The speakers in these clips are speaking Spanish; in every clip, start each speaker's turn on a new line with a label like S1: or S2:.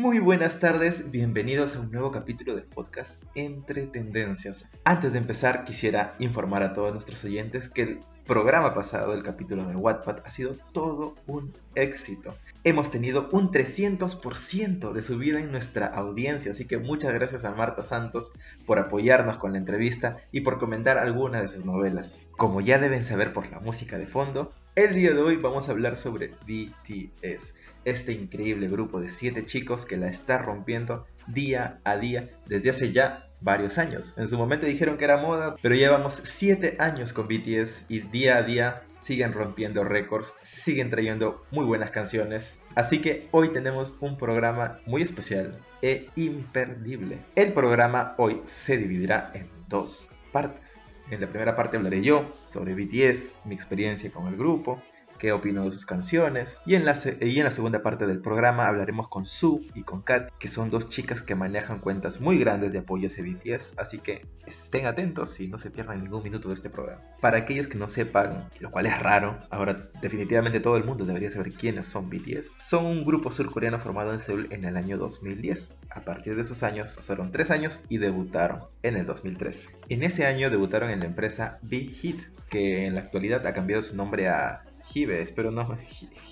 S1: Muy buenas tardes, bienvenidos a un nuevo capítulo del podcast Entre Tendencias. Antes de empezar, quisiera informar a todos nuestros oyentes que el programa pasado, el capítulo de Wattpad, ha sido todo un éxito. Hemos tenido un 300% de subida en nuestra audiencia, así que muchas gracias a Marta Santos por apoyarnos con la entrevista y por comentar alguna de sus novelas. Como ya deben saber por la música de fondo, el día de hoy vamos a hablar sobre BTS, este increíble grupo de 7 chicos que la está rompiendo día a día desde hace ya varios años. En su momento dijeron que era moda, pero llevamos 7 años con BTS y día a día siguen rompiendo récords, siguen trayendo muy buenas canciones. Así que hoy tenemos un programa muy especial e imperdible. El programa hoy se dividirá en dos partes. En la primera parte hablaré yo sobre BTS, mi experiencia con el grupo, qué opino de sus canciones. Y en, la y en la segunda parte del programa hablaremos con Sue y con Kat, que son dos chicas que manejan cuentas muy grandes de apoyo a BTS, así que estén atentos y no se pierdan ningún minuto de este programa. Para aquellos que no sepan, lo cual es raro, ahora definitivamente todo el mundo debería saber quiénes son BTS. Son un grupo surcoreano formado en Seúl en el año 2010. A partir de esos años pasaron tres años y debutaron en el 2013. En ese año debutaron en la empresa Big Hit, que en la actualidad ha cambiado su nombre a Gives, pero no,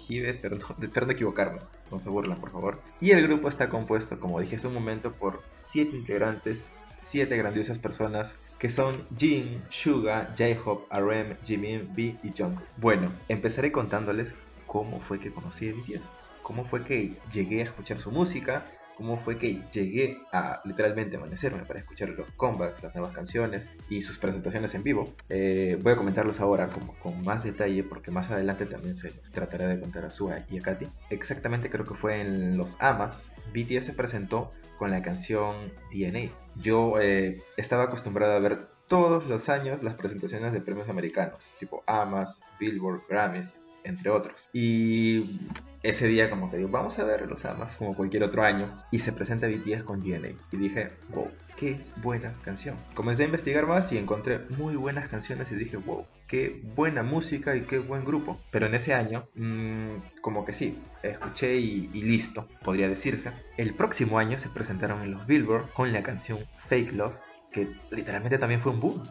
S1: Gives, pero no, espero no equivocarme, no se burlan por favor. Y el grupo está compuesto, como dije hace un momento, por 7 integrantes, 7 grandiosas personas que son Jin, Suga, J-Hope, RM, Jimin, B y Jungkook. Bueno, empezaré contándoles cómo fue que conocí a BTS, cómo fue que llegué a escuchar su música, cómo fue que llegué a literalmente amanecerme para escuchar los comebacks, las nuevas canciones y sus presentaciones en vivo. Eh, voy a comentarlos ahora como, con más detalle porque más adelante también se trataré de contar a Sua y a Katy. Exactamente creo que fue en los AMAS, BTS se presentó con la canción DNA. Yo eh, estaba acostumbrado a ver todos los años las presentaciones de premios americanos, tipo AMAS, Billboard, Grammys, entre otros. Y ese día como que digo, vamos a ver los amas como cualquier otro año. Y se presenta BTS con DNA. Y dije, wow, qué buena canción. Comencé a investigar más y encontré muy buenas canciones y dije, wow, qué buena música y qué buen grupo. Pero en ese año, mmm, como que sí, escuché y, listo, podría decirse. El próximo año se presentaron en los Billboard con la canción Fake Love. Que literalmente también fue un boom.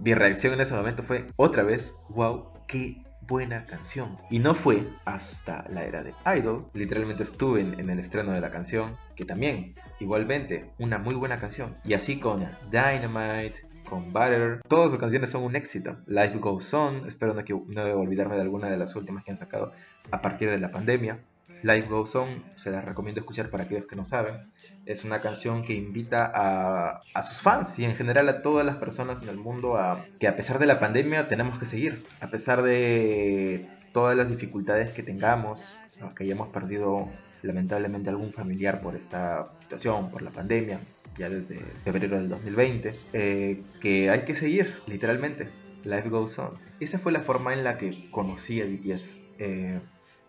S1: Mi reacción en ese momento fue otra vez, wow, qué buena canción. Y no fue hasta la era de Idol, literalmente estuve en, el estreno de la canción, que también, igualmente, una muy buena canción. Y así con Dynamite, con Butter, todas sus canciones son un éxito. Life Goes On, espero no, no olvidarme de alguna de las últimas que han sacado a partir de la pandemia. Life Goes On, se la recomiendo escuchar para aquellos que no saben. Es una canción que invita a, a, sus fans y en general a todas las personas en el mundo a que a pesar de la pandemia tenemos que seguir. A pesar de todas las dificultades que tengamos, que hayamos perdido lamentablemente algún familiar por esta situación, por la pandemia, ya desde febrero del 2020, eh, que hay que seguir, literalmente. Life Goes On. Esa fue la forma en la que conocí a BTS. Eh,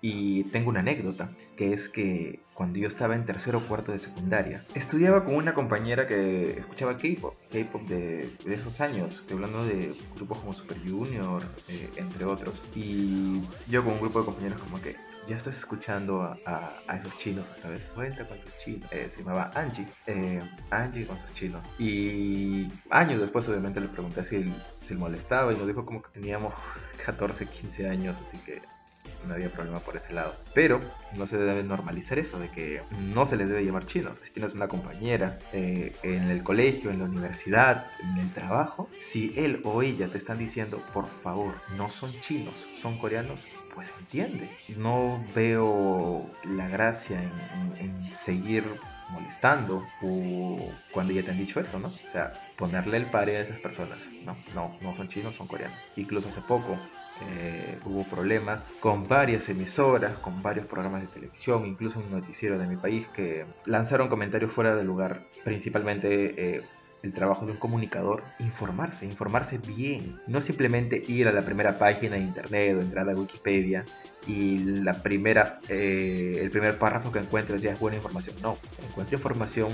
S1: y tengo una anécdota, que es que cuando yo estaba en tercero o cuarto de secundaria, estudiaba con una compañera que escuchaba K-pop, K-pop de, esos años, hablando de grupos como Super Junior, eh, entre otros. Y yo con un grupo de compañeros como que, ya estás escuchando a, a, a esos chinos otra vez. Cuenta cuántos chinos. Eh, se llamaba Angie. Eh, Angie con sus chinos. Y años después, obviamente, le pregunté si, si le molestaba y nos dijo como que teníamos 14, 15 años, así que no había problema por ese lado. Pero no se debe normalizar eso, de que no se les debe llamar chinos. Si tienes una compañera eh, en el colegio, en la universidad, en el trabajo, si él o ella te están diciendo, por favor, no son chinos, son coreanos, pues entiende. No veo la gracia en, seguir molestando cuando ya te han dicho eso, ¿no? O sea, ponerle el pare a esas personas. No, no, no son chinos, son coreanos. Incluso hace poco eh, hubo problemas con varias emisoras, con varios programas de televisión, incluso un noticiero de mi país que lanzaron comentarios fuera de lugar, principalmente eh, el trabajo de un comunicador, informarse, informarse bien, no simplemente ir a la primera página de internet o entrar a Wikipedia y la primera, eh, el primer párrafo que encuentres ya es buena información, no, encuentra información,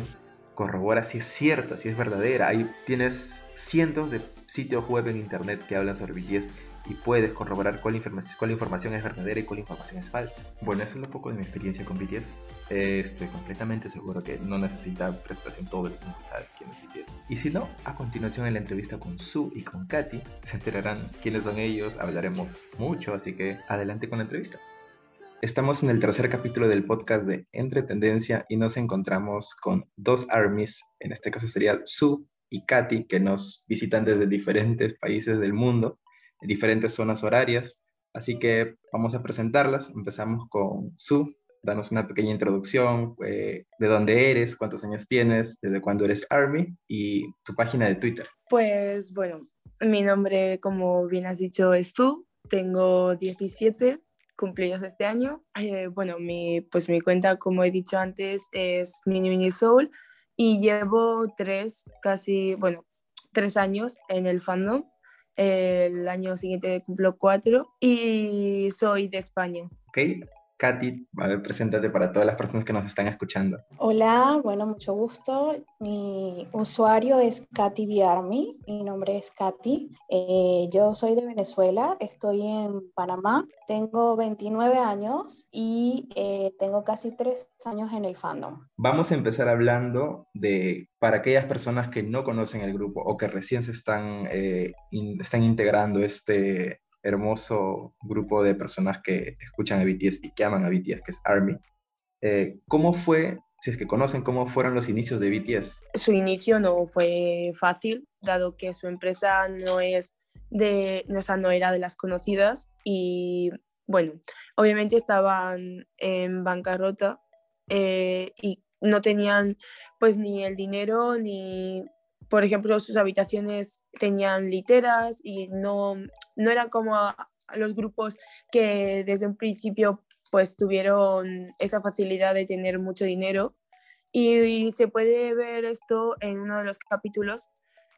S1: corrobora si es cierta, si es verdadera, ahí tienes cientos de sitios web en internet que hablan sobre BTS y puedes corroborar cuál información, cuál información es verdadera y cuál información es falsa. Bueno, eso es lo poco de mi experiencia con BTS. estoy completamente seguro que no necesita presentación, todo el mundo sabe quién es BTS. Y si no, a continuación en la entrevista con Su y con Katy se enterarán quiénes son ellos, hablaremos mucho, así que adelante con la entrevista. Estamos en el tercer capítulo del podcast de Entre Tendencia y nos encontramos con dos armies, en este caso sería Su y Katy, que nos visitan desde diferentes países del mundo diferentes zonas horarias. Así que vamos a presentarlas. Empezamos con Su. Danos una pequeña introducción eh, de dónde eres, cuántos años tienes, desde cuándo eres Army y tu página de Twitter.
S2: Pues bueno, mi nombre, como bien has dicho, es Su. Tengo 17 cumplidos este año. Eh, bueno, mi, pues mi cuenta, como he dicho antes, es Mini Mini Soul y llevo tres, casi, bueno, tres años en el fandom el año siguiente cumplo cuatro y soy de España.
S1: Ok, Katy, a ver, preséntate para todas las personas que nos están escuchando.
S3: Hola, bueno, mucho gusto. Mi usuario es Katy Biarmi, mi nombre es Katy. Eh, yo soy de Venezuela, estoy en Panamá, tengo 29 años y eh, tengo casi tres años en el fandom.
S1: Vamos a empezar hablando de, para aquellas personas que no conocen el grupo o que recién se están, eh, están integrando este, hermoso grupo de personas que escuchan a BTS y que aman a BTS, que es ARMY. Eh, ¿Cómo fue, si es que conocen cómo fueron los inicios de BTS?
S2: Su inicio no fue fácil, dado que su empresa no es de, o sea, no era de las conocidas y bueno, obviamente estaban en bancarrota eh, y no tenían pues ni el dinero ni por ejemplo, sus habitaciones tenían literas y no, no eran como los grupos que desde un principio pues tuvieron esa facilidad de tener mucho dinero. Y, se puede ver esto en uno de los capítulos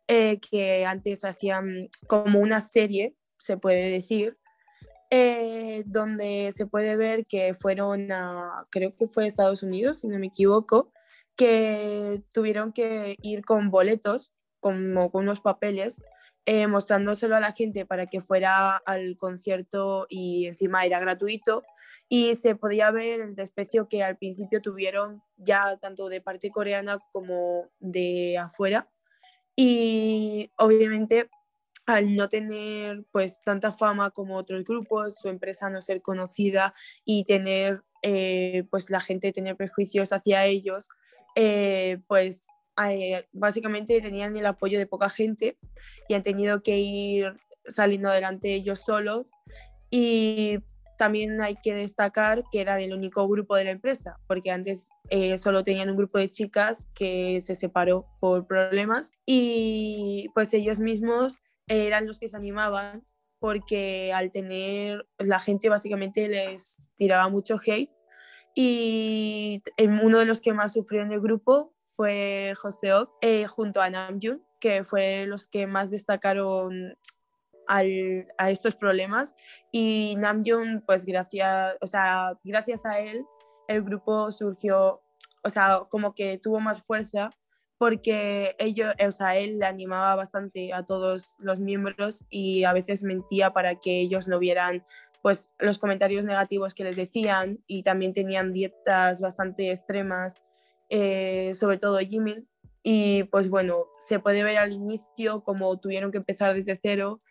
S2: eh, que antes hacían como una serie, se puede decir, eh, donde se puede ver que fueron a, creo que fue a Estados Unidos, si no me equivoco, que tuvieron que ir con boletos, como con unos papeles, eh, mostrándoselo a la gente para que fuera al concierto y encima era gratuito. Y se podía ver el desprecio que al principio tuvieron ya tanto de parte coreana como de afuera. Y obviamente al no tener pues tanta fama como otros grupos, su empresa no ser conocida y tener eh, pues la gente tener prejuicios hacia ellos, eh, pues eh, básicamente tenían el apoyo de poca gente y han tenido que ir saliendo adelante ellos solos. Y también hay que destacar que era el único grupo de la empresa, porque antes eh, solo tenían un grupo de chicas que se separó por problemas y pues ellos mismos eran los que se animaban porque al tener la gente básicamente les tiraba mucho hate y uno de los que más sufrió en el grupo fue Joseok, eh, junto a Namjoon, que fue los que más destacaron al, a estos problemas. Y Namjoon, pues gracias, o sea, gracias a él, el grupo surgió, o sea, como que tuvo más fuerza porque ellos, o sea, él le animaba bastante a todos los miembros y a veces mentía para que ellos no vieran pues los comentarios negativos que les decían y también tenían dietas bastante extremas, eh, sobre todo Jimin. Y pues bueno, se puede ver al inicio como tuvieron que empezar desde cero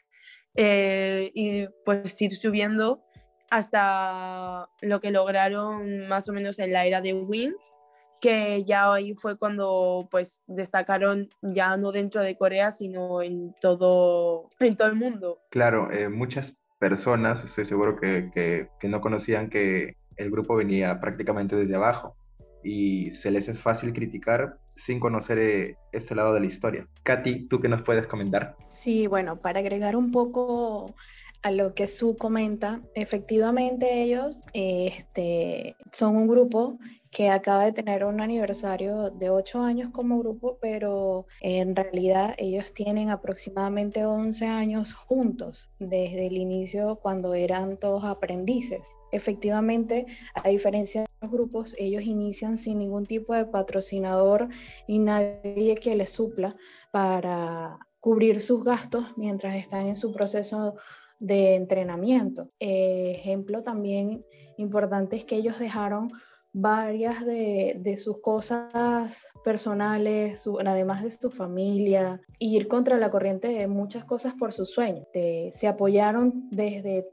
S2: eh, y pues ir subiendo hasta lo que lograron más o menos en la era de Wings, que ya ahí fue cuando pues destacaron ya no dentro de Corea, sino en todo, en todo el mundo.
S1: Claro, eh, muchas personas, estoy seguro que, que, no conocían que el grupo venía prácticamente desde abajo y se les es fácil criticar sin conocer eh, este lado de la historia. Katy, ¿tú qué nos puedes comentar?
S3: Sí, bueno, para agregar un poco a lo que Su comenta, efectivamente ellos este, son un grupo que acaba de tener un aniversario de ocho años como grupo, pero en realidad ellos tienen aproximadamente 11 años juntos desde el inicio cuando eran todos aprendices. Efectivamente, a diferencia de los grupos, ellos inician sin ningún tipo de patrocinador ni nadie que les supla para cubrir sus gastos mientras están en su proceso de entrenamiento. ejemplo también importante es que ellos dejaron varias de, sus cosas personales, además de su familia, ir contra la corriente de muchas cosas por su sueño. se apoyaron desde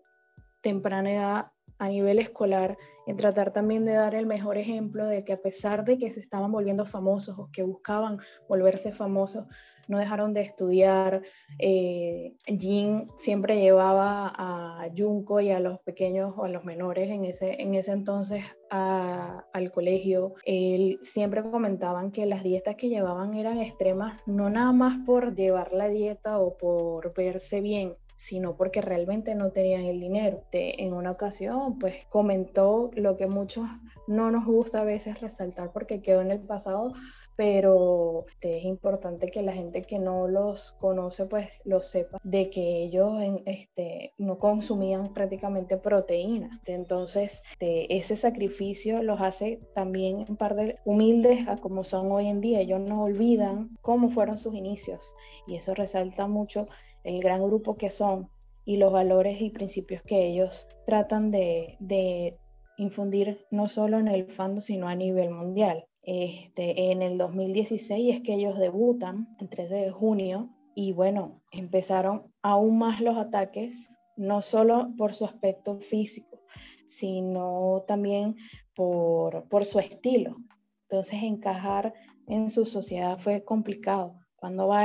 S3: temprana edad a nivel escolar en tratar también de dar el mejor ejemplo de que a pesar de que se estaban volviendo famosos o que buscaban volverse famosos, no dejaron de estudiar. Eh, Jin siempre llevaba a Junko y a los pequeños o a los menores en ese, en ese entonces al colegio. Él siempre comentaban que las dietas que llevaban eran extremas, no nada más por llevar la dieta o por verse bien, sino porque realmente no tenían el dinero. en una ocasión, pues comentó lo que muchos no nos gusta a veces resaltar porque quedó en el pasado, pero es importante que la gente que no los conoce pues lo sepa de que ellos este, no consumían prácticamente proteína. Entonces ese sacrificio los hace también en parte humildes a como son hoy en día. Ellos no olvidan cómo fueron sus inicios y eso resalta mucho el gran grupo que son y los valores y principios que ellos tratan de, de infundir no solo en el fando sino a nivel mundial. Este, en el 2016 es que ellos debutan, el 13 de junio, y bueno, empezaron aún más los ataques, no solo por su aspecto físico, sino también por, por su estilo. Entonces encajar en su sociedad fue complicado. Cuando va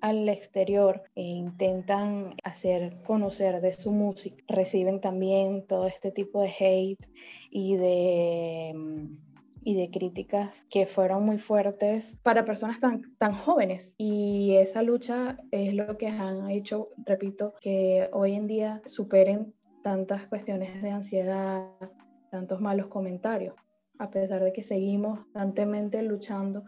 S3: al, exterior e intentan hacer conocer de su música, reciben también todo este tipo de hate y de y de críticas que fueron muy fuertes para personas tan, tan jóvenes. Y esa lucha es lo que han hecho, repito, que hoy en día superen tantas cuestiones de ansiedad, tantos malos comentarios, a pesar de que seguimos constantemente luchando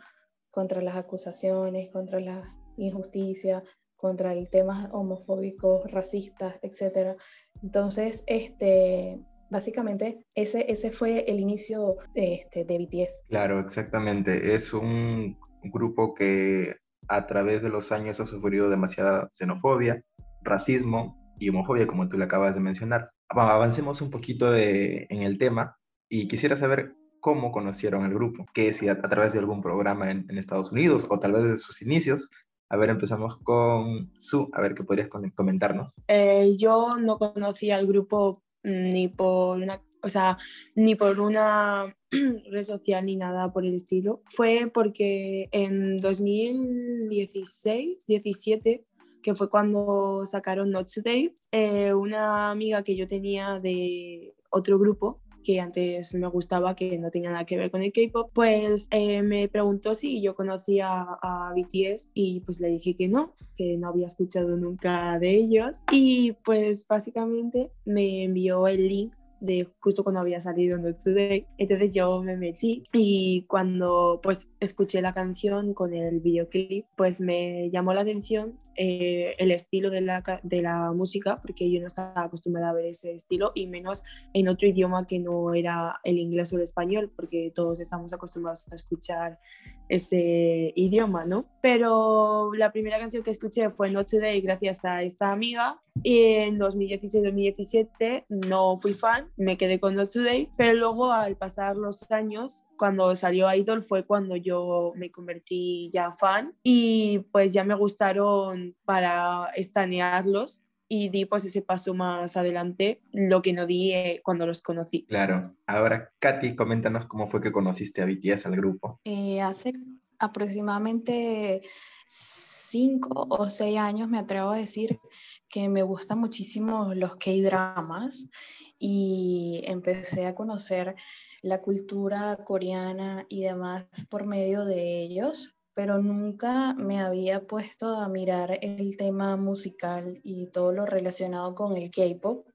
S3: contra las acusaciones, contra la injusticia, contra el tema homofóbico, racistas, etc. Entonces, este, básicamente ese, ese fue el inicio de, este, de BTS.
S1: Claro, exactamente. Es un grupo que a través de los años ha sufrido demasiada xenofobia, racismo y homofobia, como tú le acabas de mencionar. Avancemos un poquito en el tema y quisiera saber cómo conocieron el grupo, que si a, través de algún programa en, Estados Unidos o tal vez desde sus inicios. A ver, empezamos con Su, a ver qué podrías comentarnos.
S2: Eh, yo no conocía al grupo ni por una, o sea, ni por una red social ni nada por el estilo. Fue porque en 2016, 17, que fue cuando sacaron Not Today, eh, una amiga que yo tenía de otro grupo que antes me gustaba, que no tenía nada que ver con el K-pop, pues eh, me preguntó si yo conocía a BTS y pues le dije que no, que no había escuchado nunca de ellos. Y pues básicamente me envió el link de justo cuando había salido Not Today. Entonces yo me metí y cuando pues escuché la canción con el videoclip, pues me llamó la atención eh, el estilo de la, de la música, porque yo no estaba acostumbrada a ver ese estilo y menos en otro idioma que no era el inglés o el español, porque todos estamos acostumbrados a escuchar ese idioma, ¿no? Pero la primera canción que escuché fue Noche de gracias a esta amiga y en 2016-2017 no fui fan, me quedé con Not Today, pero luego al pasar los años, cuando salió Idol fue cuando yo me convertí ya fan y pues ya me gustaron para estanearlos y di pues ese paso más adelante, lo que no di eh, cuando los conocí.
S1: Claro. Ahora, Katy, coméntanos cómo fue que conociste a BTS, al grupo.
S3: Eh, hace aproximadamente cinco o seis años, me atrevo a decir que me gustan muchísimo los K-dramas y empecé a conocer la cultura coreana y demás por medio de ellos pero nunca me había puesto a mirar el tema musical y todo lo relacionado con el K-pop.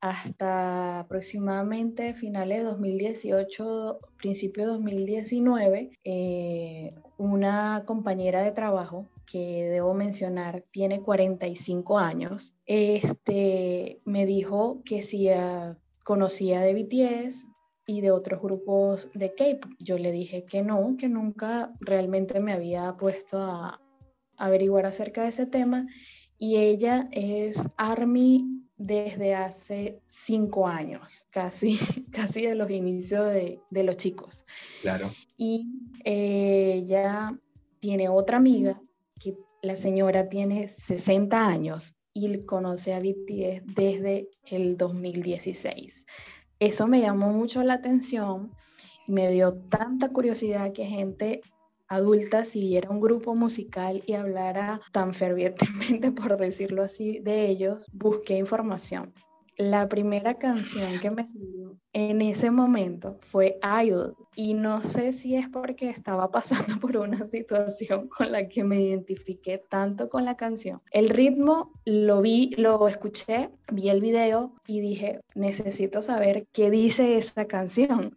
S3: Hasta aproximadamente finales de 2018, principio de 2019, eh, una compañera de trabajo que debo mencionar tiene 45 años, este, me dijo que si conocía de BTS, y de otros grupos de K-pop. Yo le dije que no, que nunca realmente me había puesto a, averiguar acerca de ese tema y ella es ARMY desde hace cinco años, casi, casi de los inicios de, de los chicos.
S1: Claro.
S3: Y eh, ella tiene otra amiga que la señora tiene 60 años y conoce a BTS desde el 2016. Eso me llamó mucho la atención, me dio tanta curiosidad que gente adulta siguiera un grupo musical y hablara tan fervientemente, por decirlo así, de ellos, busqué información. La primera canción que me salió en ese momento fue Idol y no sé si es porque estaba pasando por una situación con la que me identifiqué tanto con la canción. El ritmo lo vi, lo escuché, vi el video y dije, necesito saber qué dice esa canción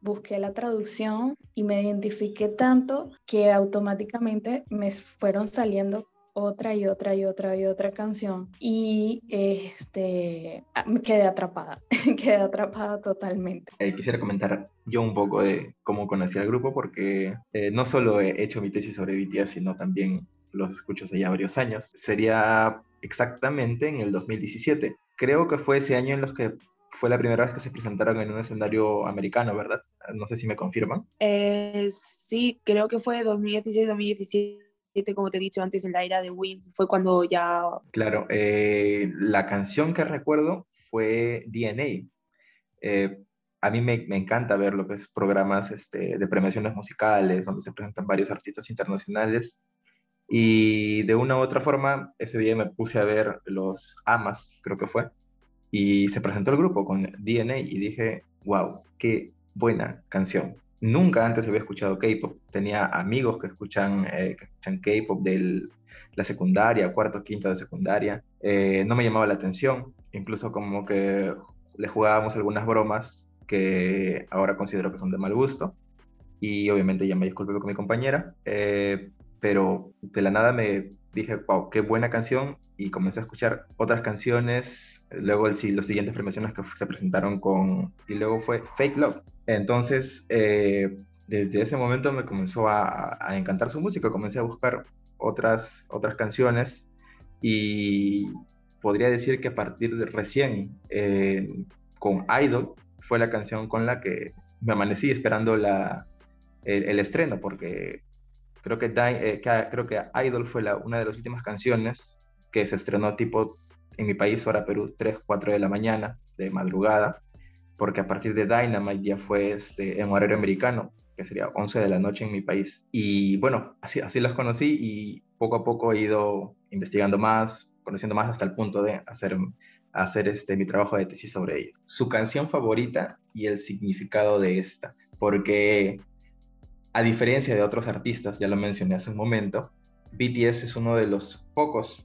S3: busqué la traducción y me identifiqué tanto que automáticamente me fueron saliendo otra y otra y otra y otra canción y este ah, me quedé atrapada, quedé atrapada totalmente.
S1: Eh, quisiera comentar yo un poco de cómo conocí al grupo porque eh, no solo he hecho mi tesis sobre BTS, sino también los escucho hace ya varios años. Sería exactamente en el 2017. Creo que fue ese año en los que fue la primera vez que se presentaron en un escenario americano, ¿verdad? No sé si me confirman.
S2: Eh, sí, creo que fue 2016-2017, como te he dicho antes, en la era de Wind, fue cuando ya...
S1: Claro, eh, la canción que recuerdo fue DNA. Eh, a mí me, me, encanta ver lo que es programas este, de premiaciones musicales, donde se presentan varios artistas internacionales. Y de una u otra forma, ese día me puse a ver los AMAS, creo que fue, y se presentó el grupo con DNA y dije, wow, qué buena canción. Nunca antes había escuchado K-pop. Tenía amigos que escuchan, eh, escuchan K-pop de la secundaria, cuarto, quinto de secundaria. Eh, no me llamaba la atención. Incluso como que le jugábamos algunas bromas que ahora considero que son de mal gusto. Y obviamente ya me disculpé con mi compañera. Eh, pero de la nada me dije, wow, qué buena canción, y comencé a escuchar otras canciones, luego el, los siguientes premiaciones que se presentaron con, y luego fue Fake Love. Entonces, eh, desde ese momento me comenzó a, encantar su música, comencé a buscar otras, otras canciones, y podría decir que a partir de recién, eh, con Idol, fue la canción con la que me amanecí esperando la, el estreno, porque Creo que, eh, creo que Idol fue la, una de las últimas canciones que se estrenó tipo en mi país, hora Perú, 3, 4 de la mañana, de madrugada, porque a partir de Dynamite ya fue este, en horario americano, que sería 11 de la noche en mi país. Y bueno, así, así los conocí y poco a poco he ido investigando más, conociendo más hasta el punto de hacer, hacer este, mi trabajo de tesis sobre ellos. Su canción favorita y el significado de esta, porque a diferencia de otros artistas, ya lo mencioné hace un momento, BTS es uno de los pocos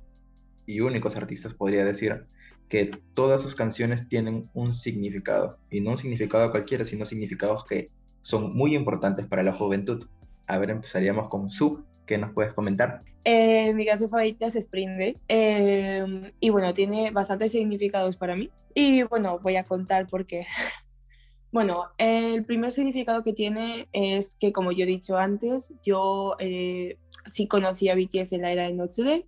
S1: y únicos artistas, podría decir, que todas sus canciones tienen un significado, y no un significado cualquiera, sino significados que son muy importantes para la juventud. A ver, empezaríamos con Su, ¿qué nos puedes comentar?
S2: Eh, mi canción favorita es Spring Day, em, y bueno, tiene bastantes significados para mí, y bueno, voy a contar por qué. Bueno, el primer significado que tiene es que, como yo he dicho antes, yo eh, sí conocí a BTS en la era de Noche Day,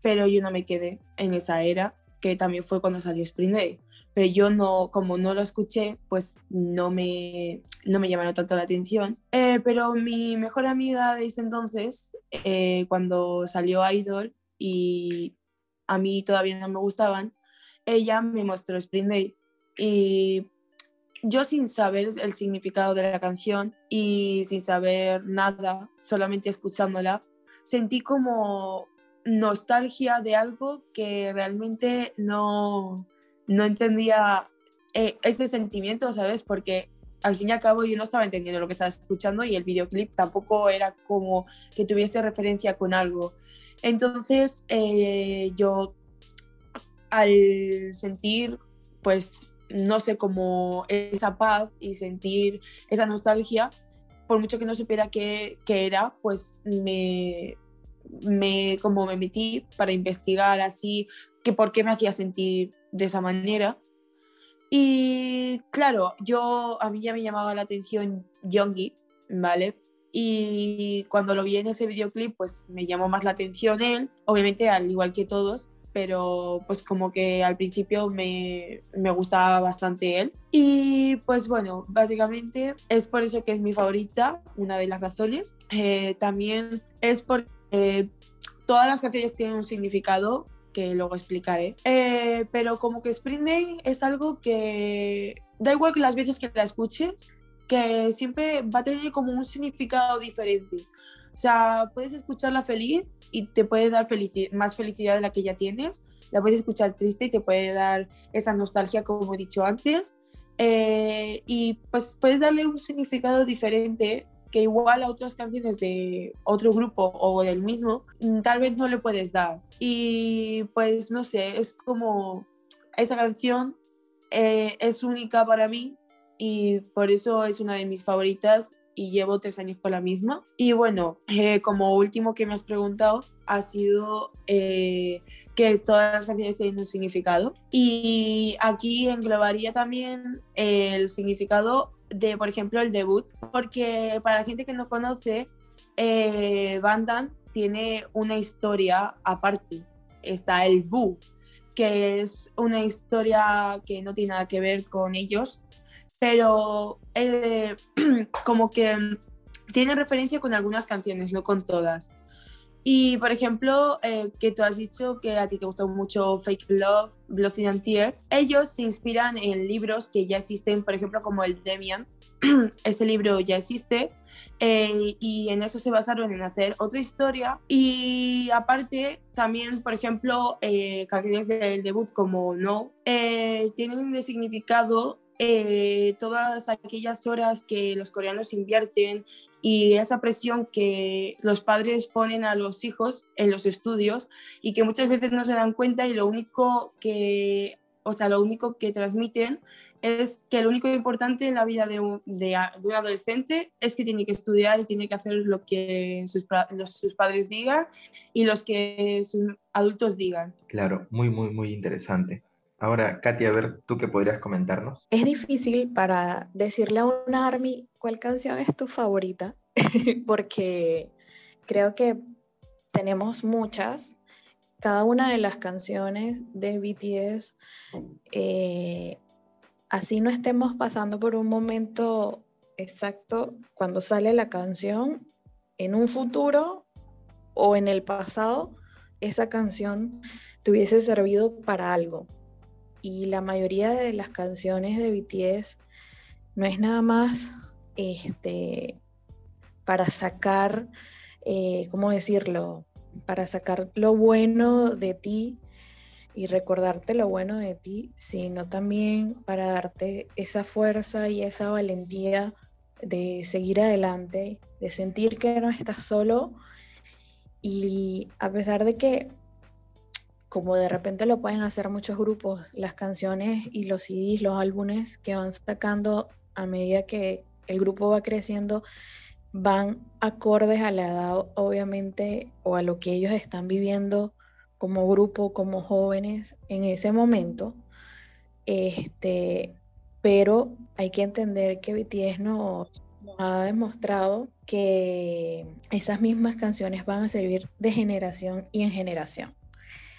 S2: pero yo no me quedé en esa era, que también fue cuando salió Spring Day. Pero yo no, como no lo escuché, pues no me, no me llamaron tanto la atención. Eh, pero mi mejor amiga de ese entonces, eh, cuando salió Idol y a mí todavía no me gustaban, ella me mostró Spring Day. Y yo sin saber el significado de la canción y sin saber nada, solamente escuchándola, sentí como nostalgia de algo que realmente no, no entendía eh, ese sentimiento, ¿sabes? Porque al fin y al cabo yo no estaba entendiendo lo que estaba escuchando y el videoclip tampoco era como que tuviese referencia con algo. Entonces eh, yo al sentir pues no sé, como esa paz y sentir esa nostalgia, por mucho que no supiera qué, era, pues me, me, como me metí para investigar así, que por qué me hacía sentir de esa manera. Y claro, yo, a mí ya me llamaba la atención Youngie, ¿vale? y cuando lo vi en ese videoclip pues me llamó más la atención él, obviamente al igual que todos, pero pues como que al principio me, me, gustaba bastante él. Y pues bueno, básicamente es por eso que es mi favorita, una de las razones. Eh, también es porque todas las canciones tienen un significado que luego explicaré. Eh, pero como que Spring Day es algo que da igual que las veces que la escuches, que siempre va a tener como un significado diferente. O sea, puedes escucharla feliz y te puede dar más felicidad de la que ya tienes. La puedes escuchar triste y te puede dar esa nostalgia, como he dicho antes. Eh, y pues puedes darle un significado diferente que igual a otras canciones de otro grupo o del mismo, mm, tal vez no le puedes dar. Y pues no sé, es como esa canción eh, es única para mí y por eso es una de mis favoritas y llevo tres años con la misma. Y bueno, eh, como último que me has preguntado, ha sido eh, que todas las canciones tienen un significado. Y aquí englobaría también el significado de, por ejemplo, el debut, porque para la gente que no conoce, eh, Bandan tiene una historia aparte. Está el Bu, que es una historia que no tiene nada que ver con ellos, pero eh, como que tiene referencia con algunas canciones, no con todas. Y por ejemplo, eh, que tú has dicho que a ti te gustó mucho Fake Love, Blossy and Tear, ellos se inspiran en libros que ya existen, por ejemplo, como el Demian. Ese libro ya existe eh, y en eso se basaron en hacer otra historia. Y aparte, también, por ejemplo, canciones del debut como No, tienen de significado eh, todas aquellas horas que los coreanos invierten y esa presión que los padres ponen a los hijos en los estudios y que muchas veces no se dan cuenta y lo único que, o sea, lo único que transmiten es que lo único importante en la vida de un, adolescente es que tiene que estudiar y tiene que hacer lo que sus, sus padres digan y los que sus adultos digan.
S1: Claro, muy, muy, muy interesante. Ahora, Katy, a ver, ¿tú qué podrías comentarnos?
S3: Es difícil para decirle a una Army cuál canción es tu favorita, porque creo que tenemos muchas. Cada una de las canciones de BTS, eh, así no estemos pasando por un momento exacto cuando sale la canción, en un futuro o en el pasado, esa canción te hubiese servido para algo y la mayoría de las canciones de BTS no es nada más este, para sacar, eh, ¿cómo decirlo? Para sacar lo bueno de ti y recordarte lo bueno de ti, sino también para darte esa fuerza y esa valentía de seguir adelante, de sentir que no estás solo y a pesar de que como de repente lo pueden hacer muchos grupos, las canciones y los CDs, los álbumes que van sacando a medida que el grupo va creciendo, van acordes a la edad, obviamente, o a lo que ellos están viviendo como grupo, como jóvenes en ese momento. Este, pero hay que entender que BTS nos ha demostrado que esas mismas canciones van a servir de generación y en generación.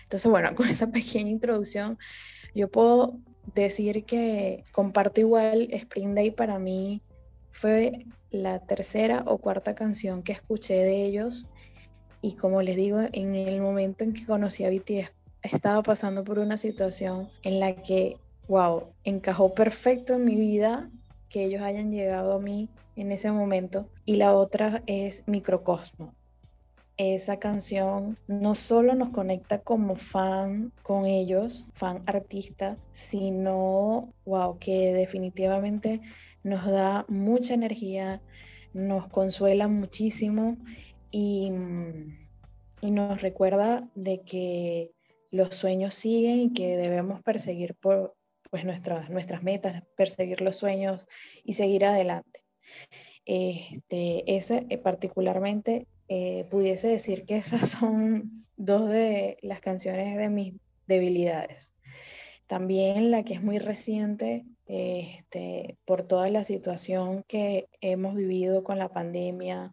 S3: Entonces, bueno, con esa pequeña introducción, yo puedo decir que comparto igual Spring Day para mí fue la tercera o cuarta canción que escuché de ellos. Y como les digo, en el momento en que conocí a BTS estaba pasando por una situación en la que, wow, encajó perfecto en mi vida que ellos hayan llegado a mí en ese momento. Y la otra es Microcosmo esa canción no solo nos conecta como fan con ellos, fan artista, sino, wow, que definitivamente nos da mucha energía, nos consuela muchísimo y, nos recuerda de que los sueños siguen y que debemos perseguir por pues nuestras, nuestras metas, perseguir los sueños y seguir adelante. Este, ese eh, particularmente eh, pudiese decir que esas son dos de las canciones de mis debilidades. También la que es muy reciente este, por toda la situación que hemos vivido con la pandemia,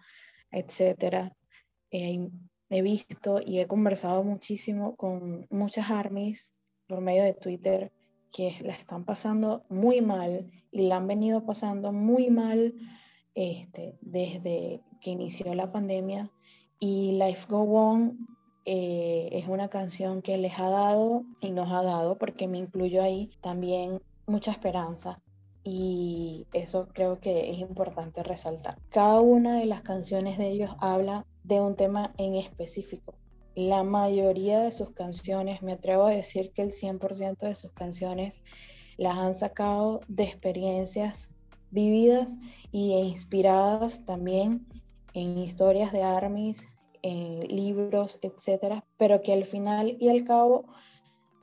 S3: etcétera. Eh, he visto y he conversado muchísimo con muchas armies por medio de Twitter que la están pasando muy mal y la han venido pasando muy mal este, desde que inició la pandemia. Y Life Go On eh, es una canción que les ha dado y nos ha dado, porque me incluyo ahí también mucha esperanza. Y eso creo que es importante resaltar. Cada una de las canciones de ellos habla de un tema en específico. La mayoría de sus canciones, me atrevo a decir que el 100% de sus canciones las han sacado de experiencias vividas e inspiradas también en historias de armies, en libros, etcétera, pero que al final y al cabo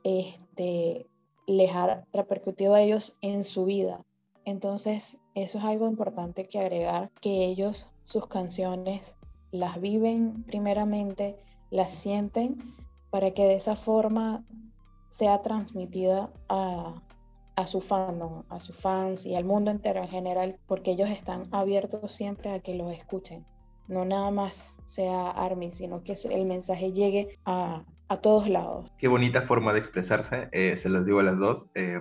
S3: este, les ha repercutido a ellos en su vida. Entonces, eso es algo importante que agregar, que ellos sus canciones las viven primeramente, las sienten, para que de esa forma sea transmitida a, a su fandom, a sus fans y al mundo entero en general, porque ellos están abiertos siempre a que los escuchen. No nada más sea ARMY, sino que el mensaje llegue a, a todos lados.
S1: Qué bonita forma de expresarse, eh, se los digo a las dos. Eh,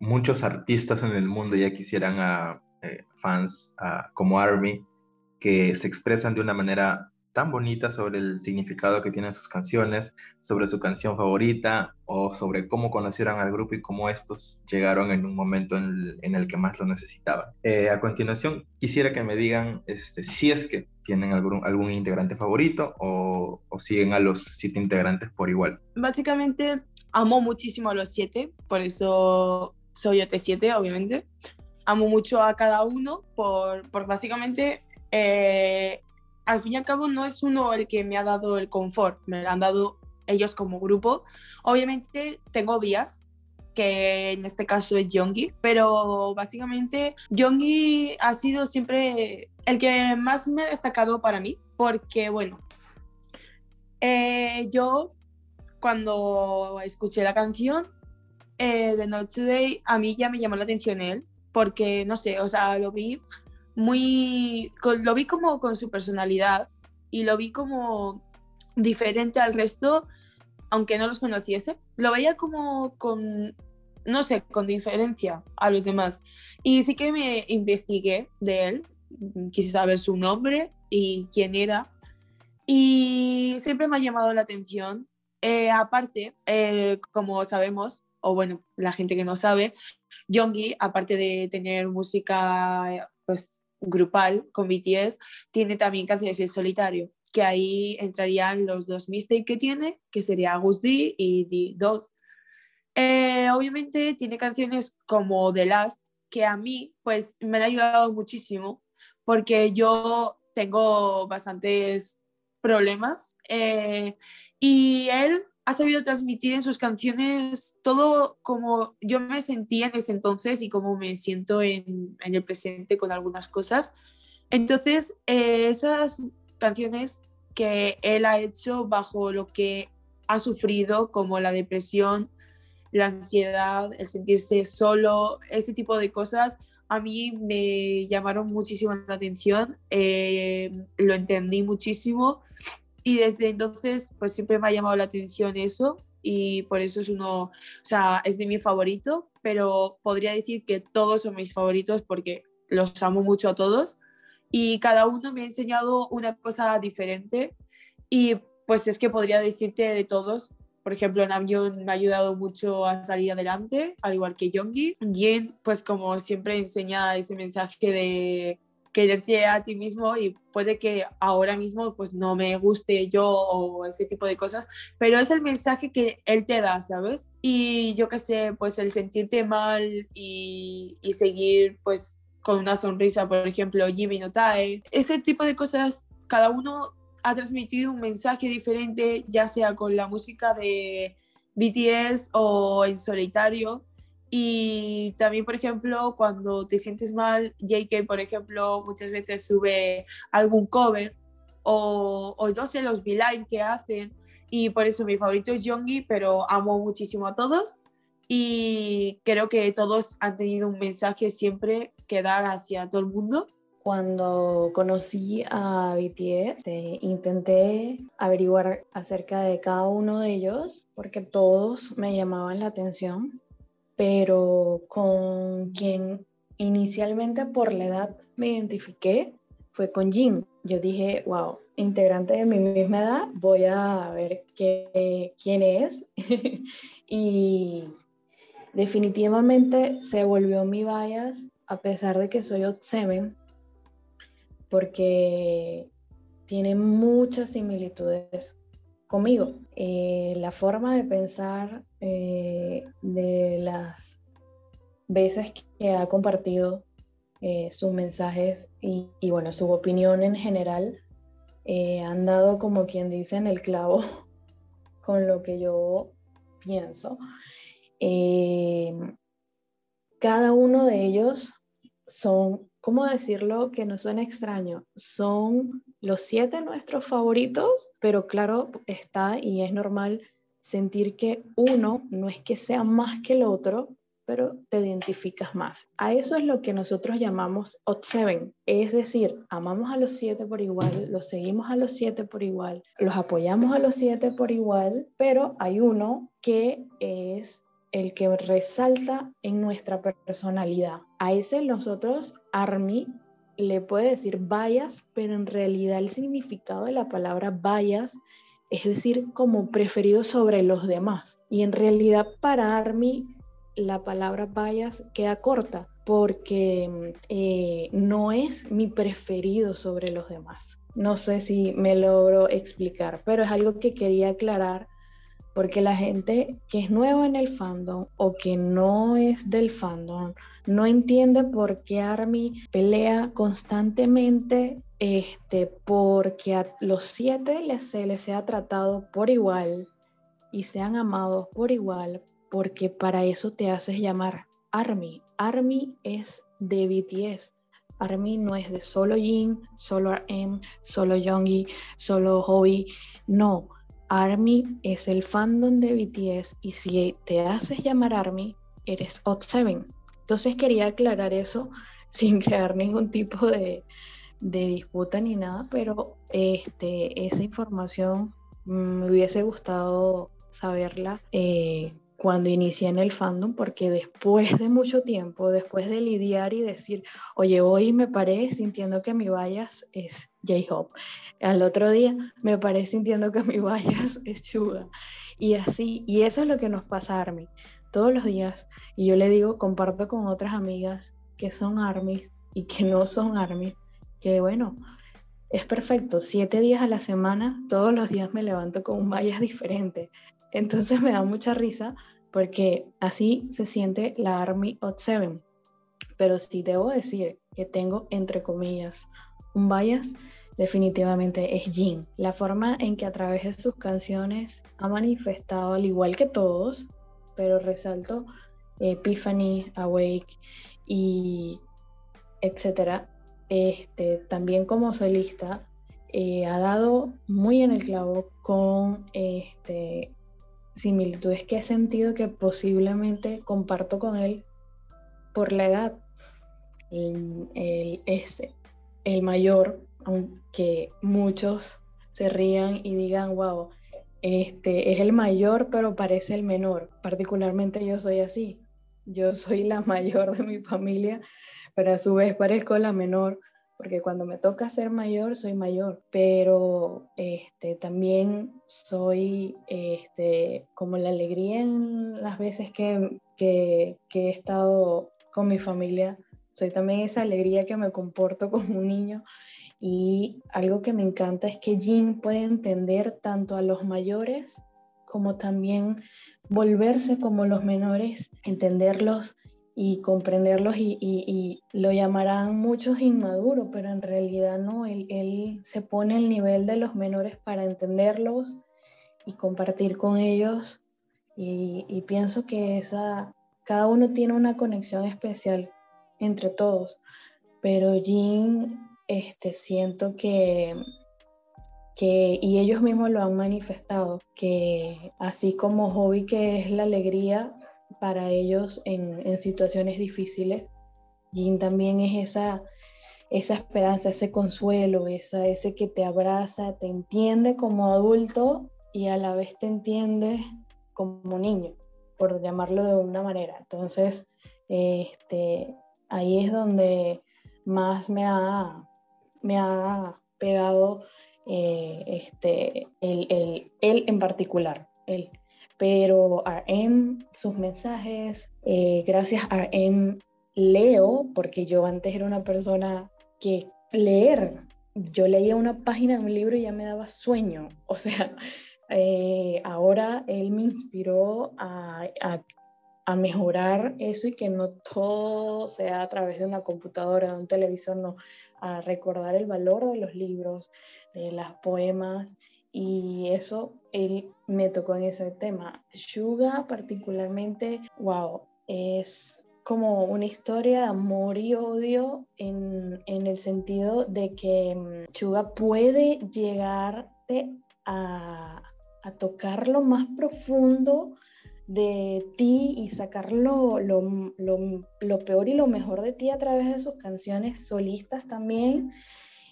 S1: muchos artistas en el mundo ya quisieran a eh, fans como ARMY que se expresan de una manera tan bonita sobre el significado que tienen sus canciones, sobre su canción favorita o sobre cómo conocieron al grupo y cómo estos llegaron en un momento en el, que más lo necesitaban. Eh, a continuación, quisiera que me digan este, si es que tienen algún, algún integrante favorito o, o siguen a los siete integrantes por igual.
S2: Básicamente, amo muchísimo a los siete, por eso soy OT7, obviamente. Amo mucho a cada uno por, por básicamente eh, al fin y al cabo no es uno el que me ha dado el confort, me lo han dado ellos como grupo. Obviamente tengo vías, que en este caso es Yongi, pero básicamente Yongi ha sido siempre el que más me ha destacado para mí, porque bueno, eh, yo cuando escuché la canción eh, de Not Today, a mí ya me llamó la atención él, porque no sé, o sea, lo vi muy, lo vi como con su personalidad y lo vi como diferente al resto, aunque no los conociese. Lo veía como con, no sé, con diferencia a los demás. Y sí que me investigué de él, quise saber su nombre y quién era. Y siempre me ha llamado la atención. Eh, aparte, eh, como sabemos, o bueno, la gente que no sabe, Yongi, aparte de tener música pues grupal con BTS, tiene también canciones en solitario, que ahí entrarían los dos mistakes que tiene, que sería Gus D y The Dogs. Eh, obviamente tiene canciones como The Last, que a mí pues me han ayudado muchísimo, porque yo tengo bastantes problemas eh, y él ha sabido transmitir en sus canciones todo como yo me sentía en ese entonces y como me siento en, el presente con algunas cosas. Entonces, eh, esas canciones que él ha hecho bajo lo que ha sufrido, como la depresión, la ansiedad, el sentirse solo, ese tipo de cosas, a mí me llamaron muchísimo la atención, eh, lo entendí muchísimo y desde entonces, pues siempre me ha llamado la atención eso y por eso es uno, o sea, es de mi favorito, pero podría decir que todos son mis favoritos porque los amo mucho a todos y cada uno me ha enseñado una cosa diferente y pues es que podría decirte de todos. Por ejemplo, Namjoon me ha ayudado mucho a salir adelante, al igual que Yongi. Jin, pues como siempre enseña ese mensaje de quererte a ti mismo y puede que ahora mismo pues no me guste yo o ese tipo de cosas, pero es el mensaje que él te da, ¿sabes? Y yo qué sé, pues el sentirte mal y, y seguir pues con una sonrisa, por ejemplo, Jimmy Notae, ese tipo de cosas, cada uno ha transmitido un mensaje diferente, ya sea con la música de BTS o en solitario, y también, por ejemplo, cuando te sientes mal, JK, por ejemplo, muchas veces sube algún cover o, o no sé, los V-Live que hacen. Y por eso mi favorito es Yongi, pero amo muchísimo a todos. y creo que todos han tenido un mensaje siempre que dar hacia todo el mundo.
S3: Cuando conocí a BTS, intenté averiguar acerca de cada uno de ellos porque todos me llamaban la atención, pero con quien inicialmente por la edad me identifiqué fue con Jin. Yo dije, wow, integrante de mi misma edad, voy a ver qué, quién es. y definitivamente se volvió mi bias, a pesar de que soy Odd Seven, porque tiene muchas similitudes conmigo. Eh, la forma de pensar eh, de las veces que ha compartido eh, sus mensajes y, y, bueno, su opinión en general han dado como quien dice en el clavo con lo que yo pienso. cada uno de ellos son ¿cómo decirlo que no suene extraño? Son los siete nuestros favoritos, pero claro, está y es normal sentir que uno no es que sea más que el otro, pero te identificas más. A eso es lo que nosotros llamamos odd seven, es decir, amamos a los siete por igual, los seguimos a los siete por igual, los apoyamos a los siete por igual, pero hay uno que es el que resalta en nuestra personalidad. A ese nosotros, Army, le puede decir bias, pero en realidad el significado de la palabra bias es decir, como preferido sobre los demás. Y en realidad para Army la palabra bias queda corta porque eh, no es mi preferido sobre los demás. No sé si me logro explicar, pero es algo que quería aclarar porque la gente que es nueva en el fandom o que no es del fandom no entiende por qué Army pelea constantemente este, porque a los siete se les ha tratado por igual y sean amados por igual, porque para eso te haces llamar Army. Army es de BTS. Army no es de solo Jin, solo RM, solo Yoongi, solo Hobby. No, ARMY es el fandom de BTS y si te haces llamar ARMY, eres OT7. Entonces quería aclarar eso sin crear ningún tipo de, disputa ni nada, pero este, esa información me hubiese gustado saberla eh, cuando inicié en el fandom, porque después de mucho tiempo, después de lidiar y decir, oye, hoy me paré sintiendo que mi bias es J-Hope, al otro día me paré sintiendo que mi bias es Suga, y así, y eso es lo que nos pasa a Army todos los días, y yo le digo, comparto con otras amigas que son armies y que no son armies, que bueno, es perfecto, siete días a la semana, todos los días me levanto con un bias diferente, entonces me da mucha risa porque así se siente la Army of Seven. Pero si debo decir que tengo, entre comillas, un bias, definitivamente es Jin. La forma en que a través de sus canciones ha manifestado, al igual que todos, pero resalto Epiphany, Awake y etcétera. Este, también como solista, eh, ha dado muy en el clavo con este, similitudes que he sentido que posiblemente comparto con él por la edad. Él, es el mayor, aunque muchos se rían y digan, wow, este es el mayor, pero parece el menor. Particularmente yo soy así. Yo soy la mayor de mi familia, pero a su vez parezco la menor porque cuando me toca ser mayor, soy mayor, pero este, también soy este, como la alegría en las veces que, que, he estado con mi familia, soy también esa alegría que me comporto como un niño. Y algo que me encanta es que Jin puede entender tanto a los mayores como también volverse como los menores, entenderlos y comprenderlos y, lo llamarán muchos inmaduros, pero en realidad no, él, se pone al nivel de los menores para entenderlos y compartir con ellos y, pienso que esa, cada uno tiene una conexión especial entre todos, pero Jin, este, siento que, que, y ellos mismos lo han manifestado, que así como Hobby que es la alegría, para ellos en, en situaciones difíciles. Jin también es esa, esa esperanza, ese consuelo, esa, ese que te abraza, te entiende como adulto y a la vez te entiende como niño, por llamarlo de una manera. Entonces, este, ahí es donde más me ha, me ha pegado eh, este, él, en particular, él. Pero RM, sus mensajes, eh, gracias a RM leo, porque yo antes era una persona que leer, yo leía una página de un libro y ya me daba sueño, o sea, eh, ahora él me inspiró a, mejorar eso y que no todo sea a través de una computadora, de un televisor, no, a recordar el valor de los libros, de las poemas y eso él me tocó en ese tema. Suga particularmente, wow, es como una historia de amor y odio en, en el sentido de que mm, puede llegarte a, a tocar lo más profundo de ti y sacar lo, lo, lo, peor y lo mejor de ti a través de sus canciones solistas también.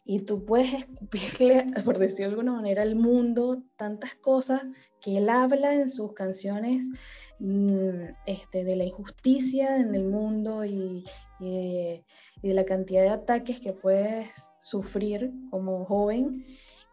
S3: Y tú puedes escupirle, por decirlo de alguna manera, al mundo tantas cosas que él habla en sus canciones mm, este, de la injusticia en el mundo y, y, de la cantidad de ataques que puedes sufrir como joven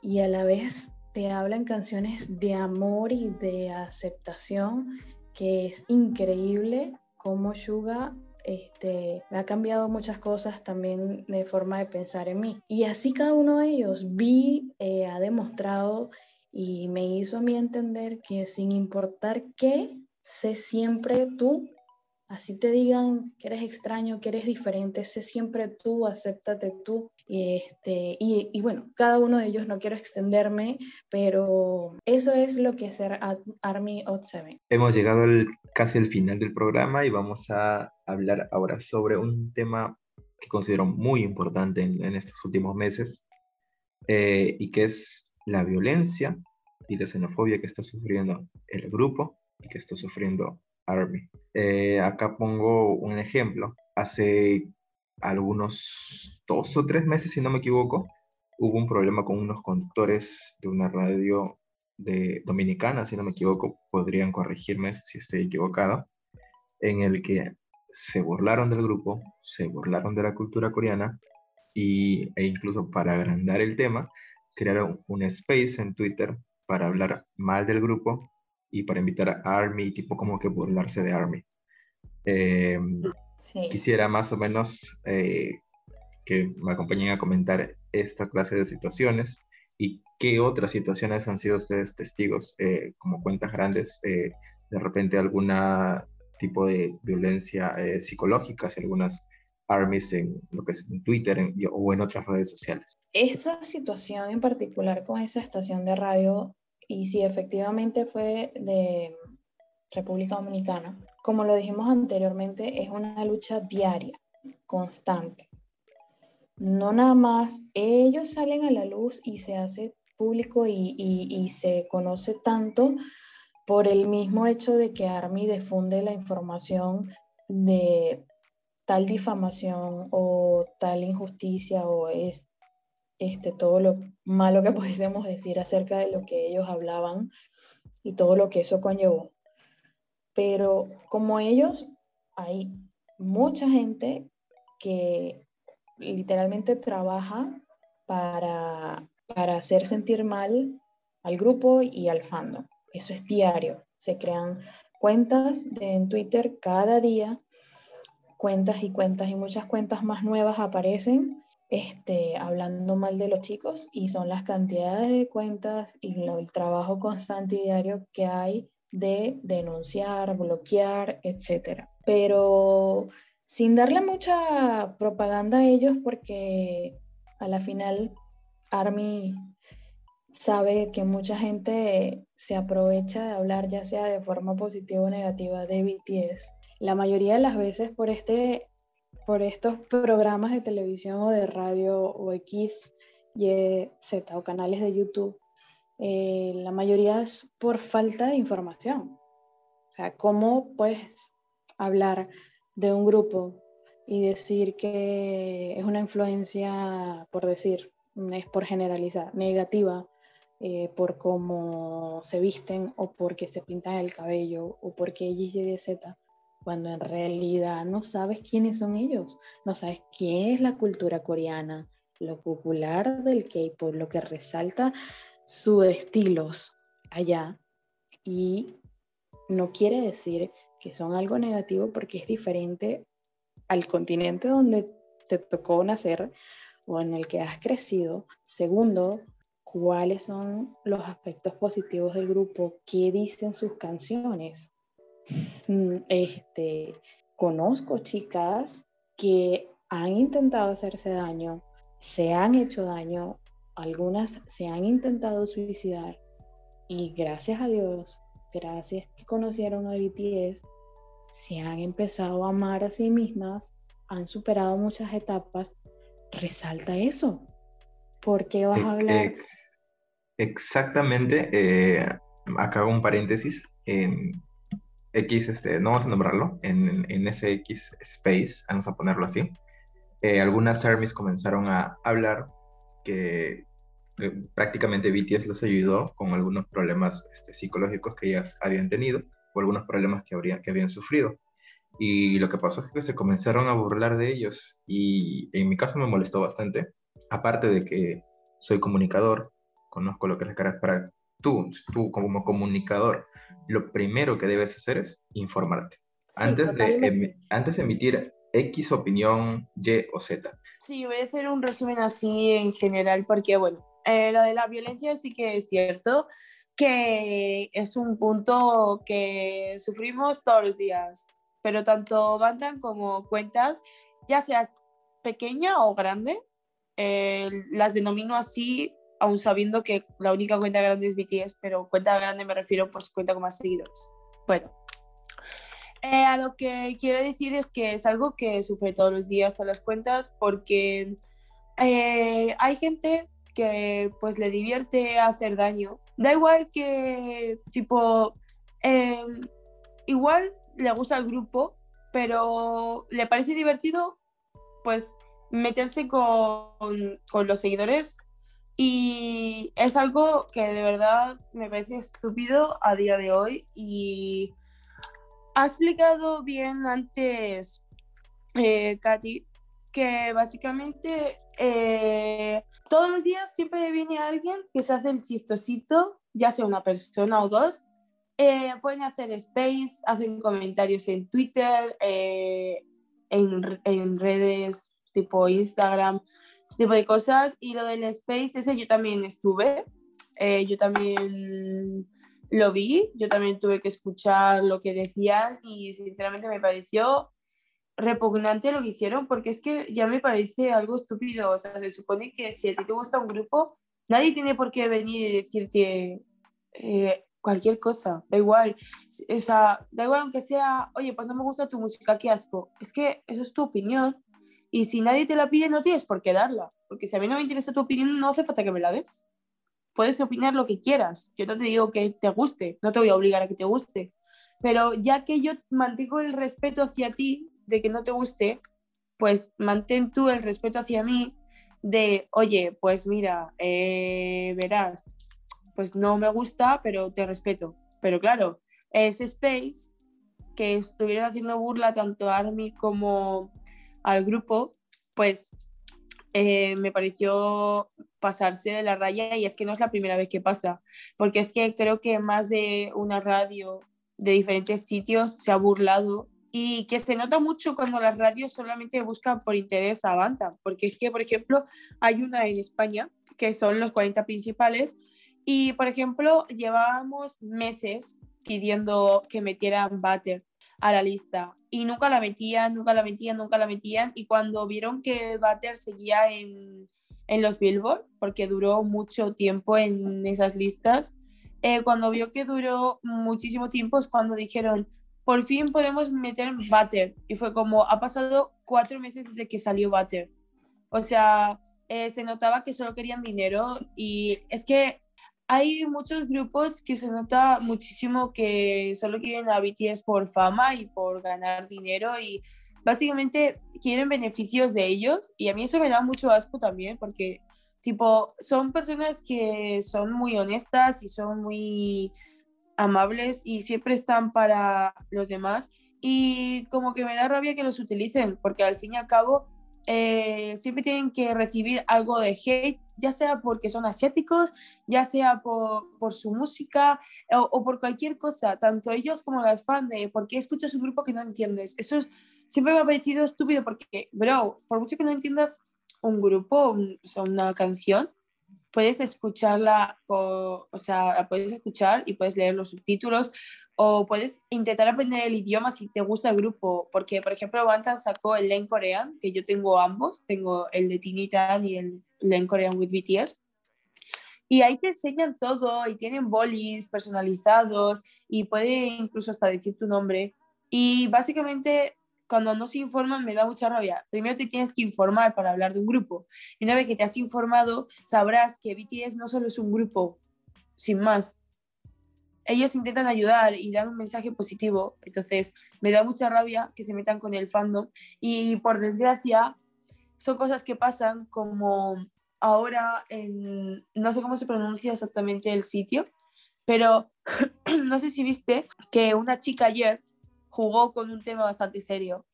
S3: y a la vez te hablan canciones de amor y de aceptación, que es increíble cómo Suga este, me ha cambiado muchas cosas también de forma de pensar en mí. Y así cada uno de ellos vi, eh, ha demostrado y me hizo a mí entender que sin importar qué, sé siempre tú Así te digan que eres extraño, que eres diferente, sé siempre tú, acéptate tú. Y, este, y, bueno, cada uno de ellos no quiero extenderme, pero eso es lo que es ser Army of Seven.
S1: Hemos llegado casi al final del programa y vamos a hablar ahora sobre un tema que considero muy importante en, estos últimos meses eh, y que es la violencia y la xenofobia que está sufriendo el grupo y que está sufriendo Eh, acá pongo un ejemplo. Hace algunos dos o tres meses, si no me equivoco, hubo un problema con unos conductores de una radio de dominicana, si no me equivoco, podrían corregirme si estoy equivocado, en el que se burlaron del grupo, se burlaron de la cultura coreana y, e incluso para agrandar el tema, crearon un space en Twitter para hablar mal del grupo y para invitar a Army, tipo como que burlarse de Army. Em, quisiera más o menos eh, que me acompañen a comentar esta clase de situaciones y qué otras situaciones han sido ustedes testigos, eh, como cuentas grandes, eh, de repente alguna tipo de violencia psicológica, si algunas armies en lo que es en Twitter o en otras redes sociales.
S3: Esta situación en particular con esa estación de radio y si efectivamente fue de República Dominicana, como lo dijimos anteriormente, es una lucha diaria, constante. No nada más ellos salen a la luz y se hace público y, y, se conoce tanto por el mismo hecho de que Army difunde la información de tal difamación o tal injusticia o es este, todo lo malo que pudiésemos decir acerca de lo que ellos hablaban y todo lo que eso conllevó. Pero como ellos, hay mucha gente que literalmente trabaja para, para hacer sentir mal al grupo y al fandom. Eso es diario. Se crean cuentas en Twitter cada día, cuentas y cuentas y muchas cuentas más nuevas aparecen este, hablando mal de los chicos y son las cantidades de cuentas y el trabajo constante y diario que hay de denunciar, bloquear, etc. Pero sin darle mucha propaganda a ellos porque a la final Army sabe que mucha gente se aprovecha de hablar ya sea de forma positiva o negativa de BTS. La mayoría de las veces por este por estos programas de televisión o de radio o X, Y, Z o canales de YouTube, eh, la mayoría es por falta de información. sea, ¿cómo puedes hablar de un grupo y decir que es una influencia, por decir, es por generalizar, negativa, eh, por cómo se visten o porque se pintan el cabello o porque X, Y, Z, cuando en realidad no sabes quiénes son ellos, no sabes quién es la cultura coreana, lo popular del K-pop, lo que resalta sus estilos allá y no quiere decir que son algo negativo porque es diferente al continente donde te tocó nacer o en el que has crecido. Segundo, cuáles son los aspectos positivos del grupo, qué dicen sus canciones. Mm, este, conozco chicas que han intentado hacerse daño, se han hecho daño, algunas se han intentado suicidar y gracias a Dios, gracias que conocieron a BTS, se han empezado a amar a sí mismas, han superado muchas etapas, resalta eso. ¿Por qué vas a hablar?
S1: Exactamente, eh, acá hago un paréntesis. En X, este, no vamos a nombrarlo, en, en ese X Space, vamos a ponerlo así, eh, algunas armies comenzaron a hablar que eh, prácticamente BTS los ayudó con algunos problemas este, psicológicos que ellas habían tenido o algunos problemas que, habría, que habían sufrido. Y lo que pasó es que se comenzaron a burlar de ellos y en mi caso me molestó bastante. Aparte de que soy comunicador, conozco lo que es la para tú, tú como comunicador, lo primero que debes hacer es informarte. Antes, de, antes de emitir X opinión, Y o Z.
S2: Sí, voy a hacer un resumen así en general, porque bueno, eh, lo de la violencia sí que es cierto que es un punto que sufrimos todos los días, pero tanto bandan como cuentas, ya sea pequeña o grande, eh, las denomino así, aún sabiendo que la única cuenta grande es BTS, pero cuenta grande me refiero pues cuenta con más seguidores. Bueno, eh, a lo que quiero decir es que es algo que sufre todos los días todas las cuentas porque eh, hay gente que pues le divierte hacer daño. Da igual que tipo, em, igual le gusta el grupo, pero le parece divertido pues meterse con, con los seguidores y es algo que de verdad me parece estúpido a día de hoy y ha explicado bien antes, eh, Katy, que básicamente eh, todos los días siempre viene alguien que se hace el chistosito, ya sea una persona o dos. Eh, pueden hacer space, hacen comentarios en Twitter, en, en, redes tipo Instagram, tipo de cosas. Y lo del space, ese yo también estuve. yo también lo vi, yo también tuve que escuchar lo que decían y sinceramente me pareció repugnante lo que hicieron porque es que ya me parece algo estúpido. O sea, se supone que si a ti te gusta un grupo, nadie tiene por qué venir y decirte eh, cualquier cosa, da igual. O sea, da igual aunque sea, oye, pues no me gusta tu música, qué asco. Es que eso es tu opinión y si nadie te la pide, no tienes por qué darla. Porque si a mí no me interesa tu opinión, no hace falta que me la des puedes opinar lo que quieras. Yo no te digo que te guste, no te voy a obligar a que te guste. Pero ya que yo mantengo el respeto hacia ti de que no te guste, pues mantén tú el respeto hacia mí de, oye, pues mira, eh, verás, pues no me gusta, pero te respeto. Pero claro, ese space que estuvieron haciendo burla tanto a Army como al grupo, pues eh, me pareció pasarse de la raya y es que no es la primera vez que pasa, porque es que creo que más de una radio de diferentes sitios se ha burlado y que se nota mucho cuando las radios solamente buscan por interés a banda, porque es que, por ejemplo, hay una en España que son los 40 principales y, por ejemplo, llevábamos meses pidiendo que metieran Butter a la lista. Y nunca la metían, nunca la metían, nunca la metían. Y cuando vieron que Butter seguía en, en los Billboard, porque duró mucho tiempo en esas listas, eh, cuando vio que duró muchísimo tiempo es cuando dijeron, por fin podemos meter Butter y fue como, ha pasado cuatro meses desde que salió Butter. O sea, eh, se notaba que solo querían dinero y es que hay muchos grupos que se nota muchísimo que solo quieren a BTS por fama y por ganar dinero y básicamente quieren beneficios de ellos. Y a mí eso me da mucho asco también porque tipo son personas que son muy honestas y son muy amables y siempre están para los demás. Y como que me da rabia que los utilicen porque al fin y al cabo eh, siempre tienen que recibir algo de hate, ya sea porque son asiáticos, ya sea por, su música o, por cualquier cosa, tanto ellos como las fans de por qué escuchas un grupo que no entiendes. Eso es, siempre me ha parecido estúpido porque, bro, por mucho que no entiendas un grupo, o sea, una canción, puedes escucharla, o, o sea, la puedes escuchar y puedes leer los subtítulos o puedes intentar aprender el idioma si te gusta el grupo, porque por ejemplo Bantan sacó el Len Korean, que yo tengo ambos, tengo el de Tinitan y el Len Korean with BTS. Y ahí te enseñan todo y tienen bolis personalizados y puede incluso hasta decir tu nombre. Y básicamente cuando no se informan me da mucha rabia. Primero te tienes que informar para hablar de un grupo. Y una vez que te has informado, sabrás que BTS no solo es un grupo, sin más. Ellos intentan ayudar y dan un mensaje positivo. Entonces me da mucha rabia que se metan con el fandom. Y por desgracia, son cosas que pasan como ahora en, no sé cómo se pronuncia exactamente el sitio, pero no sé si viste que una chica ayer jugó con un tema bastante serio.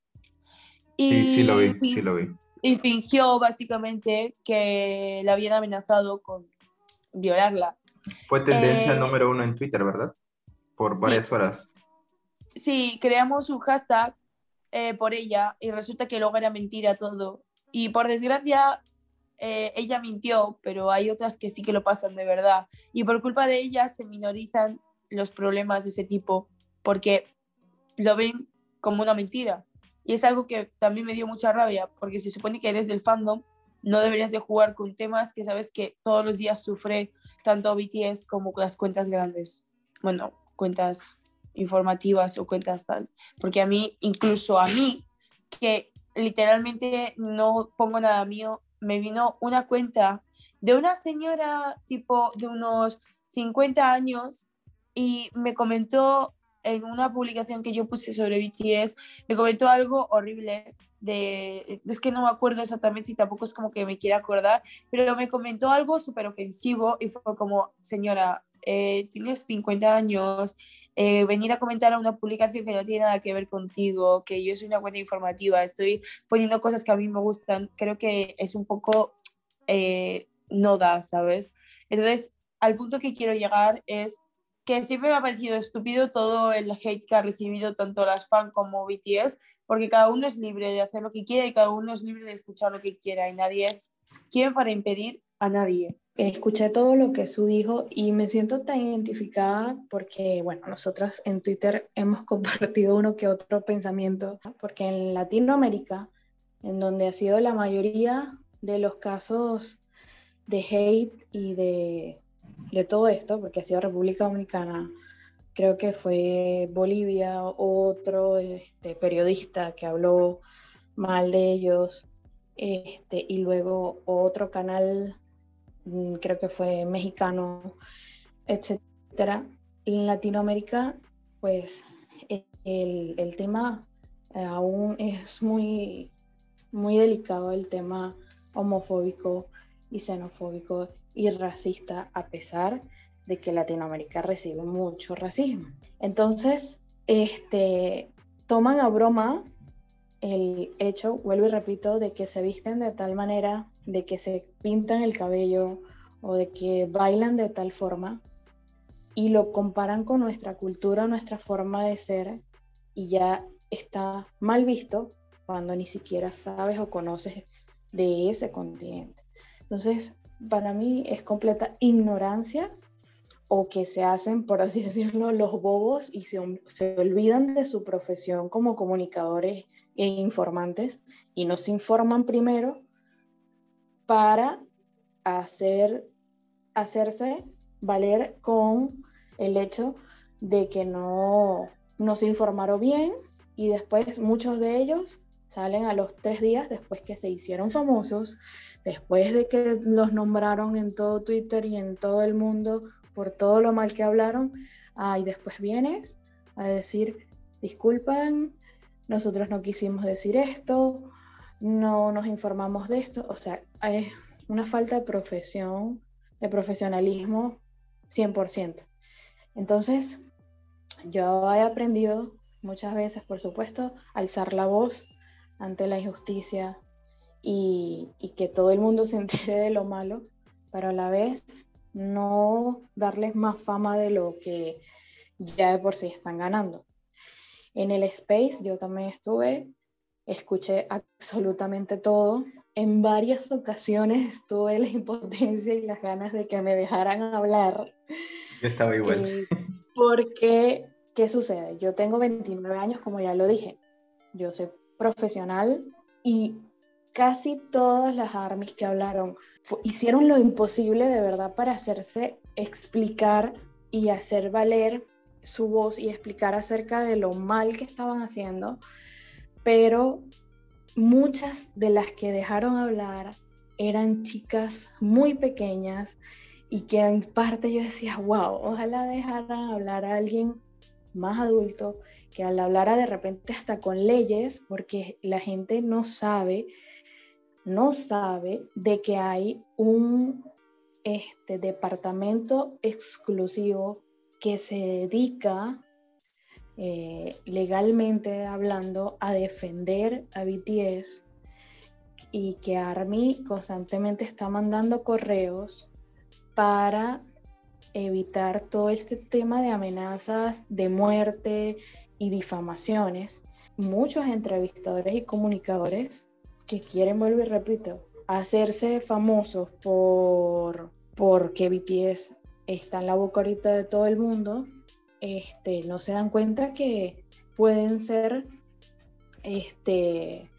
S1: Y, sí, sí lo vi, sí lo vi.
S2: Y fingió básicamente que la habían amenazado con violarla.
S1: Fue tendencia eh, número uno en Twitter, ¿verdad? Por varias
S2: sí,
S1: horas.
S2: Sí, creamos un hashtag eh, por ella y resulta que luego era mentira todo. Y por desgracia, eh, ella mintió, pero hay otras que sí que lo pasan de verdad. Y por culpa de ella se minorizan los problemas de ese tipo, porque lo ven como una mentira. Y es algo que también me dio mucha rabia, porque se supone que eres del fandom, no deberías de jugar con temas que sabes que todos los días sufre tanto BTS como las cuentas grandes. Bueno, cuentas informativas o cuentas tal. Porque a mí, incluso a mí, que literalmente no pongo nada mío, me vino una cuenta de una señora tipo de unos 50 años y me comentó en una publicación que yo puse sobre BTS, me comentó algo horrible de, es que no me acuerdo exactamente y tampoco es como que me quiera acordar, pero me comentó algo súper ofensivo y fue como, señora, eh, tienes 50 años, eh, venir a comentar a una publicación que no tiene nada que ver contigo, que yo soy una cuenta informativa, estoy poniendo cosas que a mí me gustan, creo que es un poco eh, no da, ¿sabes? Entonces, al punto que quiero llegar es que siempre me ha parecido estúpido todo el hate que ha recibido tanto las fans como BTS, porque cada uno es libre de hacer lo que quiera y cada uno es libre de escuchar lo que quiera y nadie es quien para impedir a nadie.
S3: Escuché todo lo que Su dijo y me siento tan identificada porque, bueno, nosotras en Twitter hemos compartido uno que otro pensamiento, porque en Latinoamérica, en donde ha sido la mayoría de los casos de hate y de de todo esto, porque ha sido República Dominicana, creo que fue Bolivia, otro este, periodista que habló mal de ellos, este, y luego otro canal, mm, creo que fue mexicano, etcétera. En Latinoamérica, pues e, el, el tema aún es muy, muy delicado, el tema homofóbico y xenofóbico y racista a pesar de que Latinoamérica recibe mucho racismo. Entonces, este, toman a broma el hecho, vuelvo y repito, de que se visten de tal manera, de que se pintan el cabello o de que bailan de tal forma y lo comparan con nuestra cultura, nuestra forma de ser y ya está mal visto cuando ni siquiera sabes o conoces de ese continente. Entonces, para mí es completa ignorancia o que se hacen, por así decirlo, los bobos y se, olvidan de su profesión como comunicadores e informantes y no se informan primero para hacer, hacerse valer con el hecho de que no, no se informaron bien y después muchos de ellos salen a los tres días después que se hicieron famosos, después de que los nombraron en todo Twitter y en todo el mundo por todo lo mal que hablaron, ah, después vienes a decir, disculpan, nosotros no quisimos decir esto, no nos informamos de esto, o sea, es una falta de profesión, de profesionalismo 100%. Entonces, yo he aprendido muchas veces, por supuesto, alzar la voz ante la injusticia y, y que todo el mundo se entere de lo malo, pero a la vez no darles más fama de lo que ya de por sí están ganando. En el space yo también estuve, escuché absolutamente todo. En varias ocasiones tuve la impotencia y las ganas de que me dejaran hablar.
S1: Yo estaba igual.
S3: Eh, porque, ¿qué sucede? Yo tengo 29 años, como ya lo dije. Yo soy profesional y casi todas las armies que hablaron hicieron lo imposible de verdad para hacerse explicar y hacer valer su voz y explicar acerca de lo mal que estaban haciendo, pero muchas de las que dejaron hablar eran chicas muy pequeñas y que en parte yo decía, wow, ojalá dejaran hablar a alguien más adulto, que al hablara de repente hasta con leyes, porque la gente no sabe, no sabe de que hay un este, departamento exclusivo que se dedica eh, legalmente hablando a defender a BTS y que Army constantemente está mandando correos para evitar todo este tema de amenazas de muerte y difamaciones. Muchos entrevistadores y comunicadores que quieren, vuelvo y repito, hacerse famosos por porque BTS está en la boca ahorita de todo el mundo, este, no se dan cuenta que pueden ser este,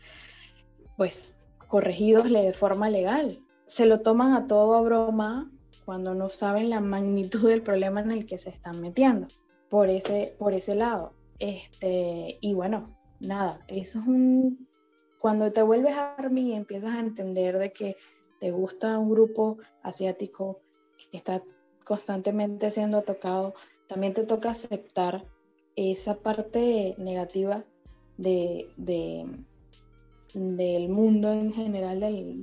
S3: pues, corregidos de forma legal. Se lo toman a todo a broma cuando no saben la magnitud del problema en el que se están metiendo por ese, por ese lado. Este, y bueno, nada, eso es un... Cuando te vuelves ARMY y empiezas a entender de que te gusta un grupo asiático que está constantemente siendo tocado, también te toca aceptar esa parte negativa de, del mundo en general,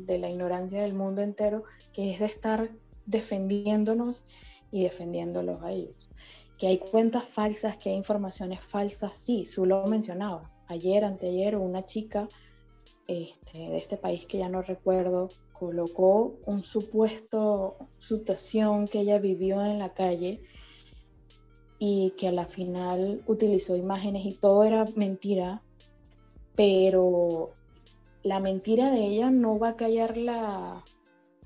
S3: de la ignorancia del mundo entero, que es de estar defendiéndonos y defendiéndolos a ellos. Que hay cuentas falsas, que hay informaciones falsas, sí, su lo mencionaba. Ayer, anteayer, una chica este, de este país que ya no recuerdo, colocó un supuesto situación que ella vivió en la calle y que a la final utilizó imágenes y todo era mentira, pero la mentira de ella no va a callar la,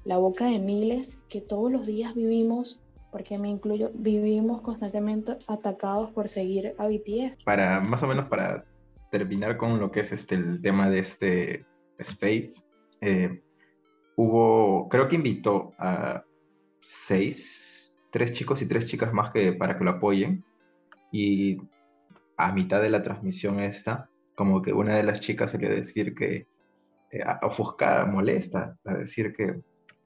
S3: la boca de miles que todos los días vivimos, porque me incluyo, vivimos constantemente atacados por seguir a BTS.
S1: Para más o menos para terminar con lo que es este el tema de este Space, eh, hubo, creo que invitó a seis, tres chicos y tres chicas más que para que lo apoyen. Y a mitad de la transmisión esta, como que una de las chicas se le decir que, eh, ofuscada, molesta, a decir que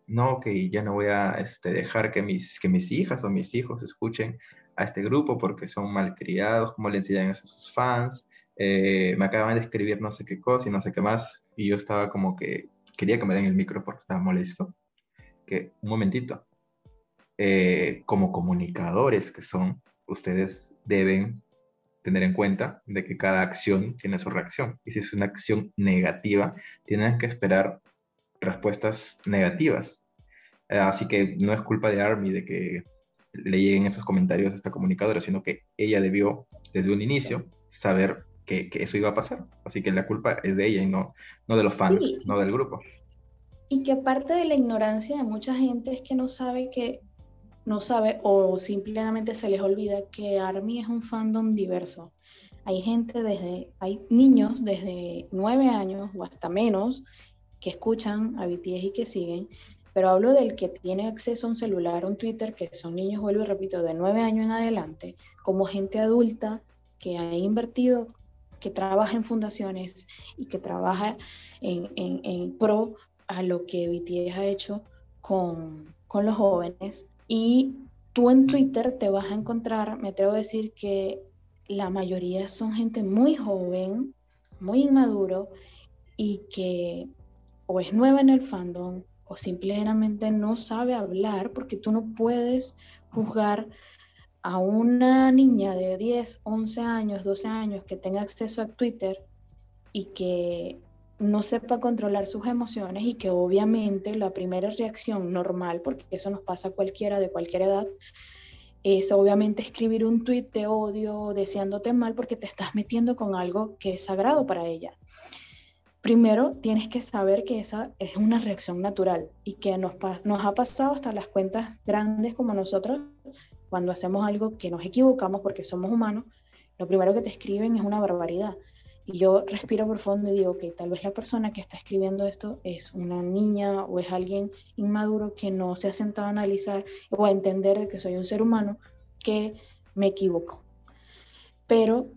S1: no, que ya no voy a este, dejar que mis, que mis hijas o mis hijos escuchen a este grupo porque son malcriados, como le enseñan a sus fans, eh, me acaban de escribir no sé qué cosa y no sé qué más, y yo estaba como que quería que me den el micro porque estaba molesto, que un momentito, eh, como comunicadores que son, ustedes deben tener en cuenta de que cada acción tiene su reacción. Y si es una acción negativa, tienen que esperar respuestas negativas. Eh, así que no es culpa de Army de que le lleguen esos comentarios a esta comunicadora, sino que ella debió desde un inicio saber que, eso iba a pasar. Así que la culpa es de ella y no, no de los fans, no del grupo.
S3: Y que aparte de la ignorancia de mucha gente es que no sabe que, no sabe o simplemente se les olvida que ARMY es un fandom diverso. Hay gente desde, hay niños desde nueve años o hasta menos que escuchan a BTS y que siguen, pero hablo del que tiene acceso a un celular, un Twitter, que son niños, vuelvo y repito, de nueve años en adelante, como gente adulta que ha invertido que trabaja en fundaciones y que trabaja en, pro a lo que BTS ha hecho con, los jóvenes. Y tú en Twitter te vas a encontrar, me atrevo a decir que la mayoría son gente muy joven, muy inmaduro y que o es nueva en el fandom o simplemente no sabe hablar porque tú no puedes juzgar a una niña de 10, 11 años, 12 años que tenga acceso a Twitter y que no sepa controlar sus emociones y que obviamente la primera reacción normal, porque eso nos pasa a cualquiera de cualquier edad, es obviamente escribir un tweet de odio, deseándote mal porque te estás metiendo con algo que es sagrado para ella. Primero, tienes que saber que esa es una reacción natural y que nos, nos ha pasado hasta las cuentas grandes como nosotros, cuando hacemos algo que nos equivocamos porque somos humanos, lo primero que te escriben es una barbaridad. Y yo respiro profundo y digo que tal vez la persona que está escribiendo esto es una niña o es alguien inmaduro que no se ha sentado a analizar o a entender de que soy un ser humano que me equivoco. Pero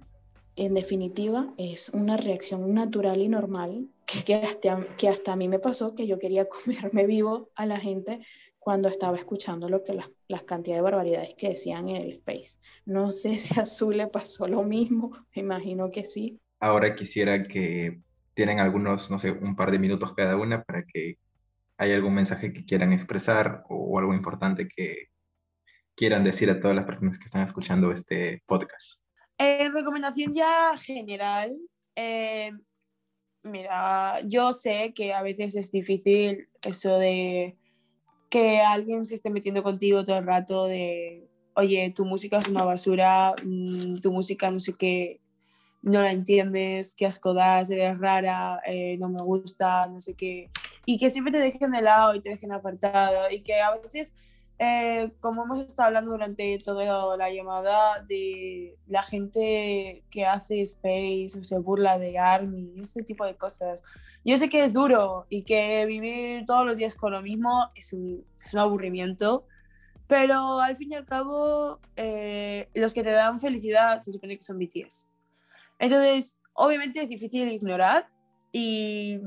S3: en definitiva es una reacción natural y normal que, que, hasta, que hasta a mí me pasó que yo quería comerme vivo a la gente cuando estaba escuchando lo que las, las cantidades de barbaridades que decían en el space. No sé si a Azul le pasó lo mismo, me imagino que sí,
S1: Ahora quisiera que tienen algunos, no sé, un par de minutos cada una para que haya algún mensaje que quieran expresar o, algo importante que quieran decir a todas las personas que están escuchando este podcast.
S2: Eh, recomendación ya general. Eh, mira, yo sé que a veces es difícil eso de que alguien se esté metiendo contigo todo el rato de, oye, tu música es una basura, mm, tu música no sé qué, no la entiendes, qué asco das, eres rara, eh, no me gusta, no sé qué. Y que siempre te dejen de lado y te dejen apartado. Y que a veces, eh, como hemos estado hablando durante toda la llamada, de la gente que hace space o se burla de Army, ese tipo de cosas. Yo sé que es duro y que vivir todos los días con lo mismo es un, es un aburrimiento. Pero al fin y al cabo, eh, los que te dan felicidad se supone que son BTS. Entonces, obviamente es difícil ignorar y,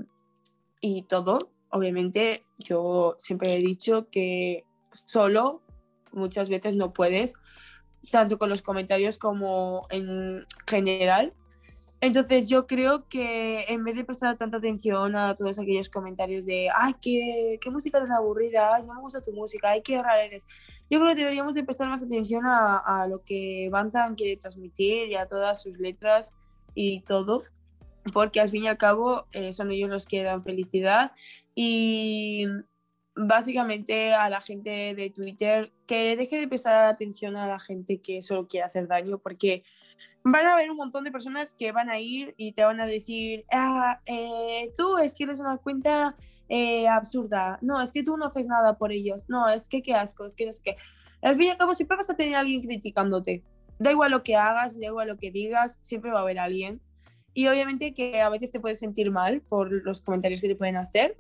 S2: y todo. Obviamente, yo siempre he dicho que solo muchas veces no puedes, tanto con los comentarios como en general. Entonces yo creo que en vez de prestar tanta atención a todos aquellos comentarios de, ay, qué, qué música tan aburrida, ay, no me gusta tu música, ay, qué rara eres, yo creo que deberíamos de prestar más atención a, a lo que Bantam quiere transmitir y a todas sus letras y todo, porque al fin y al cabo eh, son ellos los que dan felicidad y básicamente a la gente de Twitter que deje de prestar atención a la gente que solo quiere hacer daño, porque van a haber un montón de personas que van a ir y te van a decir, ah, eh, tú es que eres una cuenta eh, absurda, no, es que tú no haces nada por ellos, no, es que qué asco, es que sé qué. Al fin y al cabo siempre vas a tener a alguien criticándote da igual lo que hagas, da igual lo que digas, siempre va a haber alguien. Y obviamente que a veces te puedes sentir mal por los comentarios que te pueden hacer,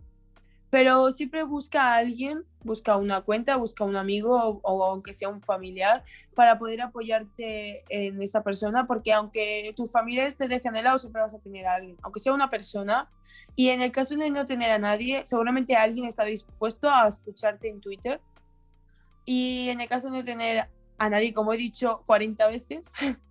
S2: pero siempre busca a alguien, busca una cuenta, busca un amigo o, aunque sea un familiar para poder apoyarte en esa persona, porque aunque tus familiares te dejen de lado, siempre vas a tener a alguien, aunque sea una persona. Y en el caso de no tener a nadie, seguramente alguien está dispuesto a escucharte en Twitter. Y en el caso de no tener a nadie, como he dicho 40 veces,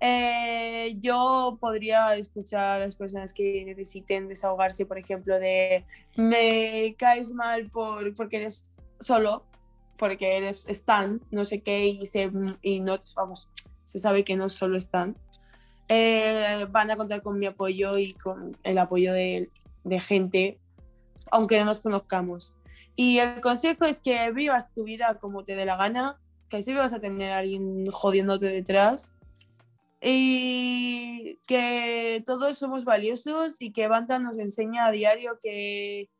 S2: eh, yo podría escuchar a las personas que necesiten desahogarse, por ejemplo, de me caes mal por, porque eres solo, porque eres Stan, no sé qué, y, se, y no, vamos, se sabe que no solo Stan. Eh, van a contar con mi apoyo y con el apoyo de, de gente, aunque no nos conozcamos. Y el consejo es que vivas tu vida como te dé la gana, que siempre vas a tener a alguien jodiéndote detrás y que todos somos valiosos y que Banta nos enseña a diario que,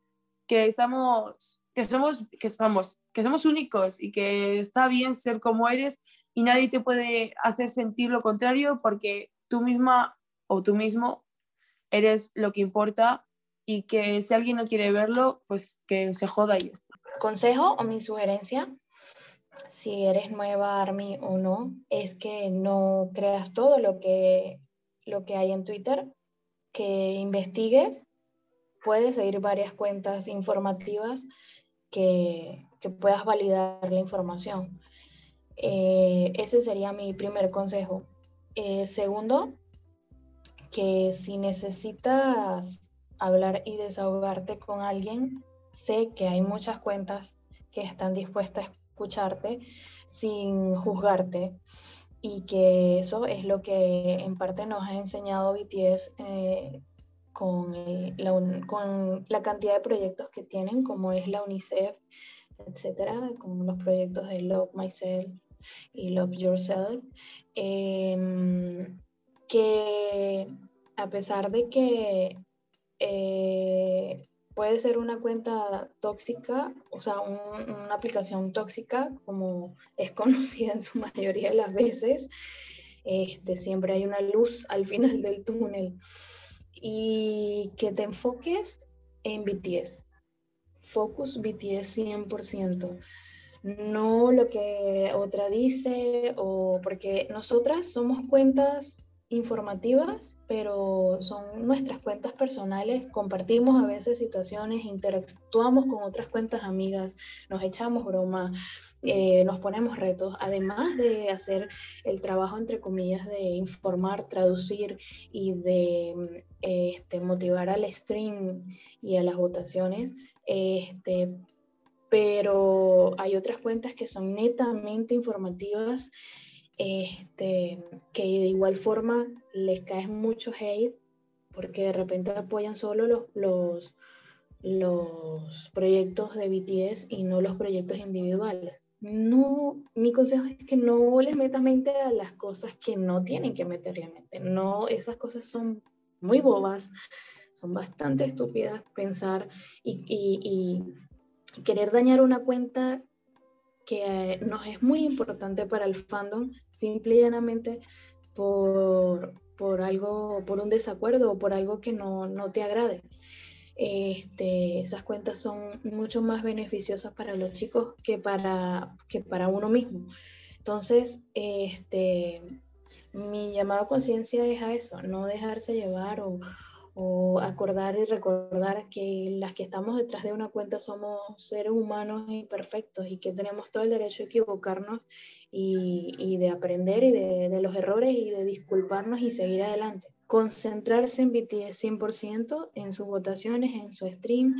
S2: que estamos que somos que estamos que somos únicos y que está bien ser como eres y nadie te puede hacer sentir lo contrario porque tú misma o tú mismo eres lo que importa y que si alguien no quiere verlo pues que se joda y ya está.
S3: Consejo o mi sugerencia si eres nueva Army o no, es que no creas todo lo que, lo que hay en Twitter, que investigues, puedes seguir varias cuentas informativas que, que puedas validar la información. Eh, ese sería mi primer consejo. Eh, segundo, que si necesitas hablar y desahogarte con alguien, sé que hay muchas cuentas que están dispuestas escucharte sin juzgarte y que eso es lo que en parte nos ha enseñado BTS eh, con, la, cantidad de proyectos que tienen, como es la UNICEF, etcétera, como los proyectos de Love Myself y Love Yourself, em, que a pesar de que eh, puede ser una cuenta tóxica, o sea, una aplicación tóxica, como es conocida en su mayoría de las veces, este, siempre hay una luz al final del túnel. Y que te enfoques en BTS. Focus BTS 100%. No lo que otra dice, o porque nosotras somos cuentas informativas, pero son nuestras cuentas personales, compartimos a veces situaciones, interactuamos con otras cuentas amigas, nos echamos broma, eh, nos ponemos retos, además de hacer el trabajo, entre comillas, de informar, traducir y de este, motivar al stream y a las votaciones. Este, pero hay otras cuentas que son netamente informativas este, que de igual forma les cae mucho hate porque de repente apoyan solo los, los, proyectos de BTS y no los proyectos individuales. No, mi consejo es que no les metas mente a las cosas que no tienen que meterle mente. No, esas cosas son muy bobas, son bastante estúpidas pensar y querer dañar una cuenta que nos es muy importante para el fandom, simple y llanamente por, por algo, por un desacuerdo o por algo que no, no te agrade. Este, esas cuentas son mucho más beneficiosas para los chicos que para, que para uno mismo. Entonces, este, mi llamado a conciencia es a eso, no dejarse llevar o, o acordar y recordar que las que estamos detrás de una cuenta somos seres humanos imperfectos y que tenemos todo el derecho a equivocarnos y, de aprender y de, los errores y de disculparnos y seguir adelante. Concentrarse en BTS 100%, en sus votaciones, en su stream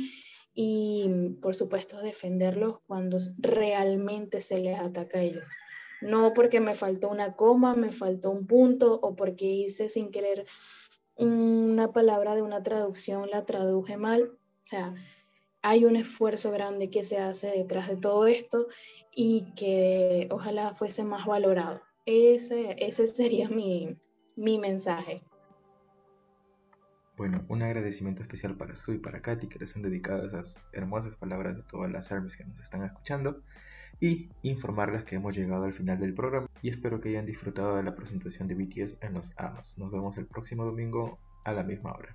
S3: y por supuesto defenderlos cuando realmente se les ataca a ellos. No porque me faltó una coma, me faltó un punto o porque hice sin querer una palabra de una traducción la traduje mal. O sea, hay un esfuerzo grande que se hace detrás de todo esto y que ojalá fuese más valorado. Ese, ese sería mi, mi mensaje.
S1: Bueno, un agradecimiento especial para Su y para Katy que les han dedicado esas hermosas palabras de todas las armies que nos están escuchando y informarles que hemos llegado al final del programa y espero que hayan disfrutado de la presentación de BTS en los AMAS. Nos vemos el próximo domingo a la misma hora.